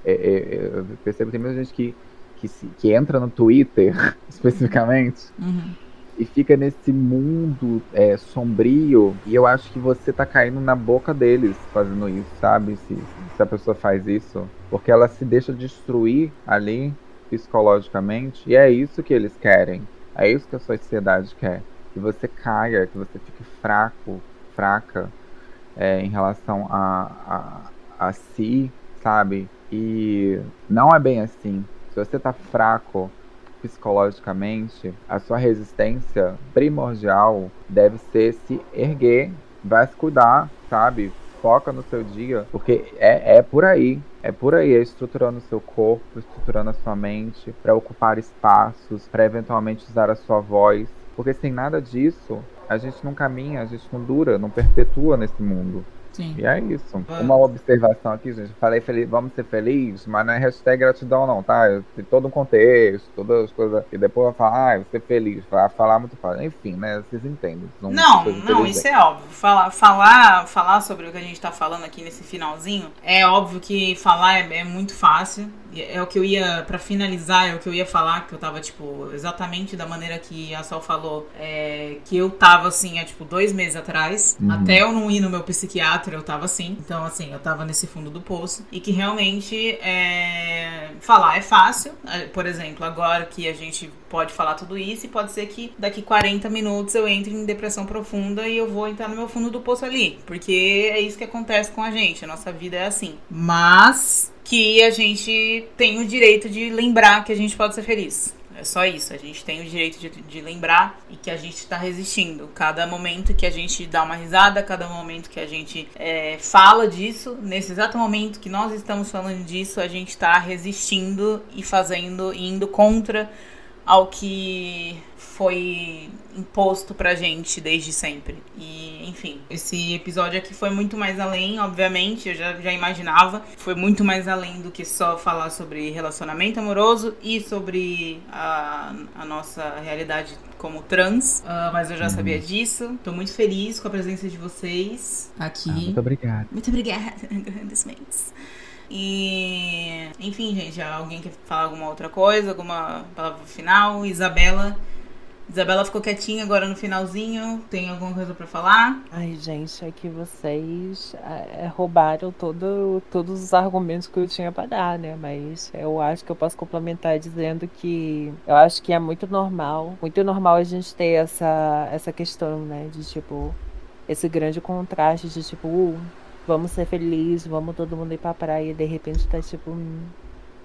é, é, eu percebo que tem muita gente que, que, se, que entra no Twitter, especificamente, uhum. e fica nesse mundo é, sombrio, e eu acho que você tá caindo na boca deles fazendo isso, sabe? Se, se a pessoa faz isso. Porque ela se deixa destruir ali, psicologicamente, e é isso que eles querem. É isso que a sociedade quer. Que você caia, que você fique fraco, fraca é, em relação a, a, a si, sabe? E não é bem assim. Se você tá fraco psicologicamente, a sua resistência primordial deve ser se erguer, vai se cuidar, sabe? Foca no seu dia, porque é, é por aí. É por aí, é estruturando o seu corpo, estruturando a sua mente, para ocupar espaços, para eventualmente usar a sua voz. Porque sem nada disso, a gente não caminha, a gente não dura, não perpetua nesse mundo. Sim. E é isso. Uma observação aqui, gente. Falei feliz, vamos ser felizes, mas não é hashtag gratidão, não, tá? Tem todo um contexto, todas as coisas. E depois vai falar, ah, vou ser feliz. Falar, falar muito fácil. Enfim, né? Vocês entendem. Não, não, isso é óbvio. Falar, falar, falar sobre o que a gente tá falando aqui nesse finalzinho, é óbvio que falar é, é muito fácil. É o que eu ia, para finalizar, é o que eu ia falar, que eu tava, tipo, exatamente da maneira que a Sol falou, é, que eu tava, assim, há, tipo, dois meses atrás, uhum. até eu não ir no meu psiquiatra, eu tava assim. Então, assim, eu tava nesse fundo do poço. E que realmente, é, falar é fácil. É, por exemplo, agora que a gente pode falar tudo isso, e pode ser que daqui 40 minutos eu entre em depressão profunda e eu vou entrar no meu fundo do poço ali. Porque é isso que acontece com a gente, a nossa vida é assim. Mas que a gente tem o direito de lembrar que a gente pode ser feliz. É só isso. A gente tem o direito de, de lembrar e que a gente está resistindo. Cada momento que a gente dá uma risada, cada momento que a gente é, fala disso, nesse exato momento que nós estamos falando disso, a gente está resistindo e fazendo, indo contra ao que foi imposto pra gente desde sempre. E, enfim, esse episódio aqui foi muito mais além, obviamente, eu já, já imaginava. Foi muito mais além do que só falar sobre relacionamento amoroso e sobre a, a nossa realidade como trans. Uh, mas eu já uhum. sabia disso. Tô muito feliz com a presença de vocês aqui. Ah, muito obrigada. Muito obrigada, grandes E, enfim, gente, alguém quer falar alguma outra coisa, alguma palavra final? Isabela, Isabela ficou quietinha agora no finalzinho. Tem alguma coisa para falar? Ai, gente, é que vocês é, roubaram todo, todos os argumentos que eu tinha para dar, né? Mas eu acho que eu posso complementar dizendo que eu acho que é muito normal, muito normal a gente ter essa, essa questão, né? De tipo, esse grande contraste de tipo, uh, vamos ser felizes, vamos todo mundo ir pra praia e de repente tá tipo. Hum,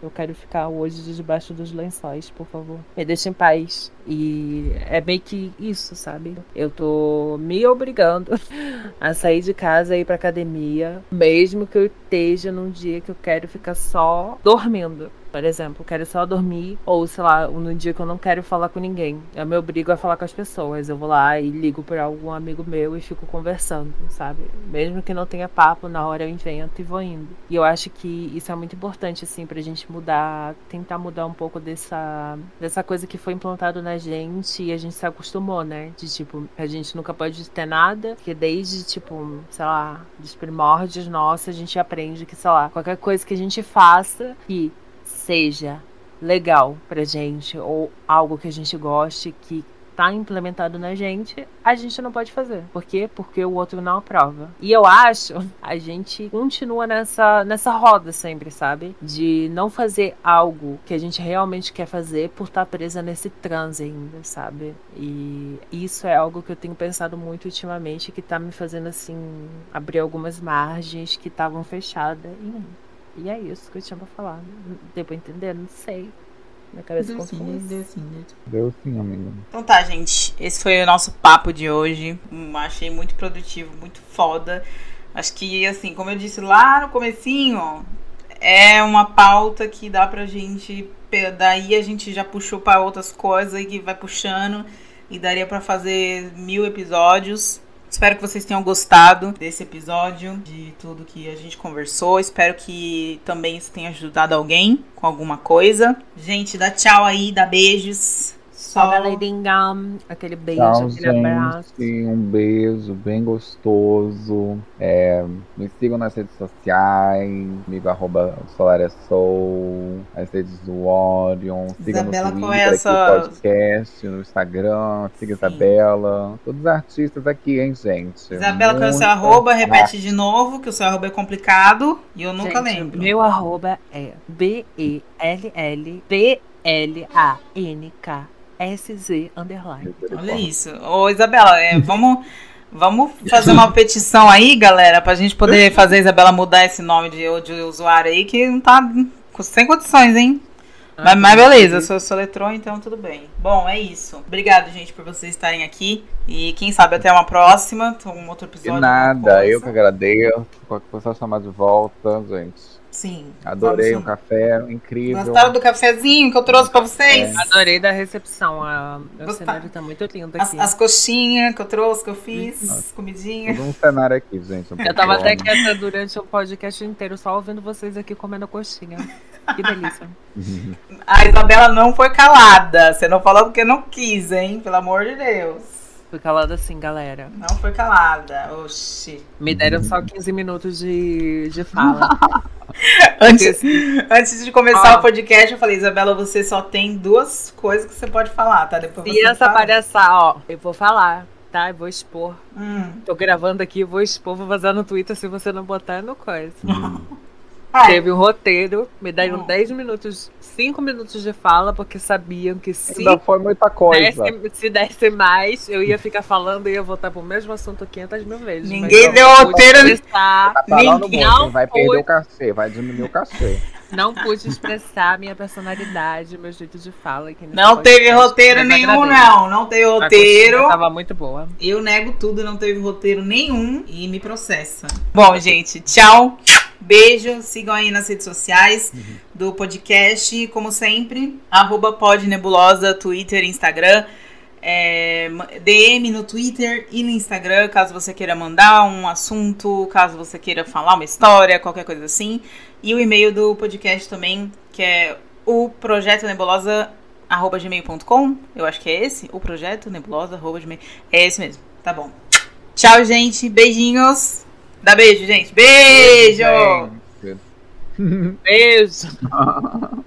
eu quero ficar hoje debaixo dos lençóis, por favor. Me deixe em paz. E é meio que isso, sabe? Eu tô me obrigando a sair de casa e ir pra academia, mesmo que eu esteja num dia que eu quero ficar só dormindo. Por exemplo, quero só dormir, ou sei lá, no dia que eu não quero falar com ninguém. Eu me obrigo a falar com as pessoas. Eu vou lá e ligo para algum amigo meu e fico conversando, sabe? Mesmo que não tenha papo, na hora eu invento e vou indo. E eu acho que isso é muito importante, assim, pra gente mudar, tentar mudar um pouco dessa, dessa coisa que foi implantado na gente e a gente se acostumou, né? De tipo, a gente nunca pode ter nada, que desde, tipo, sei lá, dos primórdios nossos, a gente aprende que, sei lá, qualquer coisa que a gente faça seja legal pra gente ou algo que a gente goste, que tá implementado na gente, a gente não pode fazer. Por quê? Porque o outro não aprova. E eu acho, a gente continua nessa, nessa roda sempre, sabe? De não fazer algo que a gente realmente quer fazer por estar tá presa nesse transe ainda, sabe? E isso é algo que eu tenho pensado muito ultimamente, que tá me fazendo, assim, abrir algumas margens que estavam fechadas. E, e é isso que eu tinha pra falar. Deu pra entender? Não sei. Minha cabeça deu sim, deu sim, deu. deu sim, amigo. Então tá, gente. Esse foi o nosso papo de hoje. Hum, achei muito produtivo, muito foda. Acho que, assim, como eu disse lá no comecinho, é uma pauta que dá pra gente... Daí a gente já puxou para outras coisas e que vai puxando. E daria para fazer mil episódios. Espero que vocês tenham gostado desse episódio, de tudo que a gente conversou. Espero que também isso tenha ajudado alguém com alguma coisa. Gente, dá tchau aí, dá beijos. Só aquele beijo, Tchau, aquele gente, abraço. Um beijo bem gostoso. É, me sigam nas redes sociais, comigo arroba Soul, as redes do Orion. Sigam Isabela, no Twitter, essa... podcast, no Instagram. Siga Sim. Isabela. Todos os artistas aqui, hein, gente? Isabela, qual é o seu arroba? Repete de novo, que o seu arroba é complicado e eu nunca gente, lembro. Meu arroba é B-E-L-L-B-L-A-N-K. SZ Underline. Olha isso. Ô, Isabela, é, vamos, vamos fazer uma petição aí, galera, pra gente poder fazer a Isabela mudar esse nome de, de usuário aí, que não tá sem condições, hein? Mas, mas, beleza, sou soletrou, então tudo bem. Bom, é isso. Obrigado, gente, por vocês estarem aqui. E quem sabe até uma próxima, um outro episódio. De nada, eu que agradeço. Qualquer pessoa chamar de volta, gente. Sim. Adorei o café, incrível. Gostaram do cafezinho que eu trouxe pra vocês? É. Adorei da recepção. A... O cenário tá muito lindo aqui. As, as coxinhas que eu trouxe, que eu fiz, Nossa. comidinha. Tudo um cenário aqui, gente. Eu tava até quieta durante o podcast inteiro, só ouvindo vocês aqui comendo coxinha. Que delícia. a Isabela não foi calada. Você não falou porque não quis, hein? Pelo amor de Deus. Fui calada assim, galera. Não foi calada. Oxi. Me deram só 15 minutos de, de fala. antes, antes de começar o podcast, eu falei, Isabela, você só tem duas coisas que você pode falar, tá? Depois e essa palhaçada, ó, eu vou falar tá? Eu vou expor. Hum. Tô gravando aqui, vou expor, vou vazar no Twitter se você não botar no coisa. Hum. Teve um roteiro, me deram 10 hum. minutos, 5 minutos de fala, porque sabiam que se. Não foi muita coisa. Desse, se desse mais, eu ia ficar falando e ia voltar pro mesmo assunto 500 mil vezes. Ninguém deu roteiro. Expressar, tá ninguém não vai perder o cachê, vai diminuir o cachê. Não pude expressar minha personalidade, meu jeito de fala. Aqui não teve roteiro nenhum, não. Não teve roteiro. Tava muito boa. Eu nego tudo, não teve roteiro nenhum e me processa. Bom, gente, tchau. Beijo, sigam aí nas redes sociais uhum. do podcast, como sempre, arroba podnebulosa, Twitter, Instagram. É, DM no Twitter e no Instagram, caso você queira mandar um assunto, caso você queira falar uma história, qualquer coisa assim. E o e-mail do podcast também, que é o projeto nebulosa arroba gmail.com. Eu acho que é esse, o projeto nebulosa arroba gmail. É esse mesmo, tá bom. Tchau, gente. Beijinhos. Dá beijo, gente. Beijo! Beijo!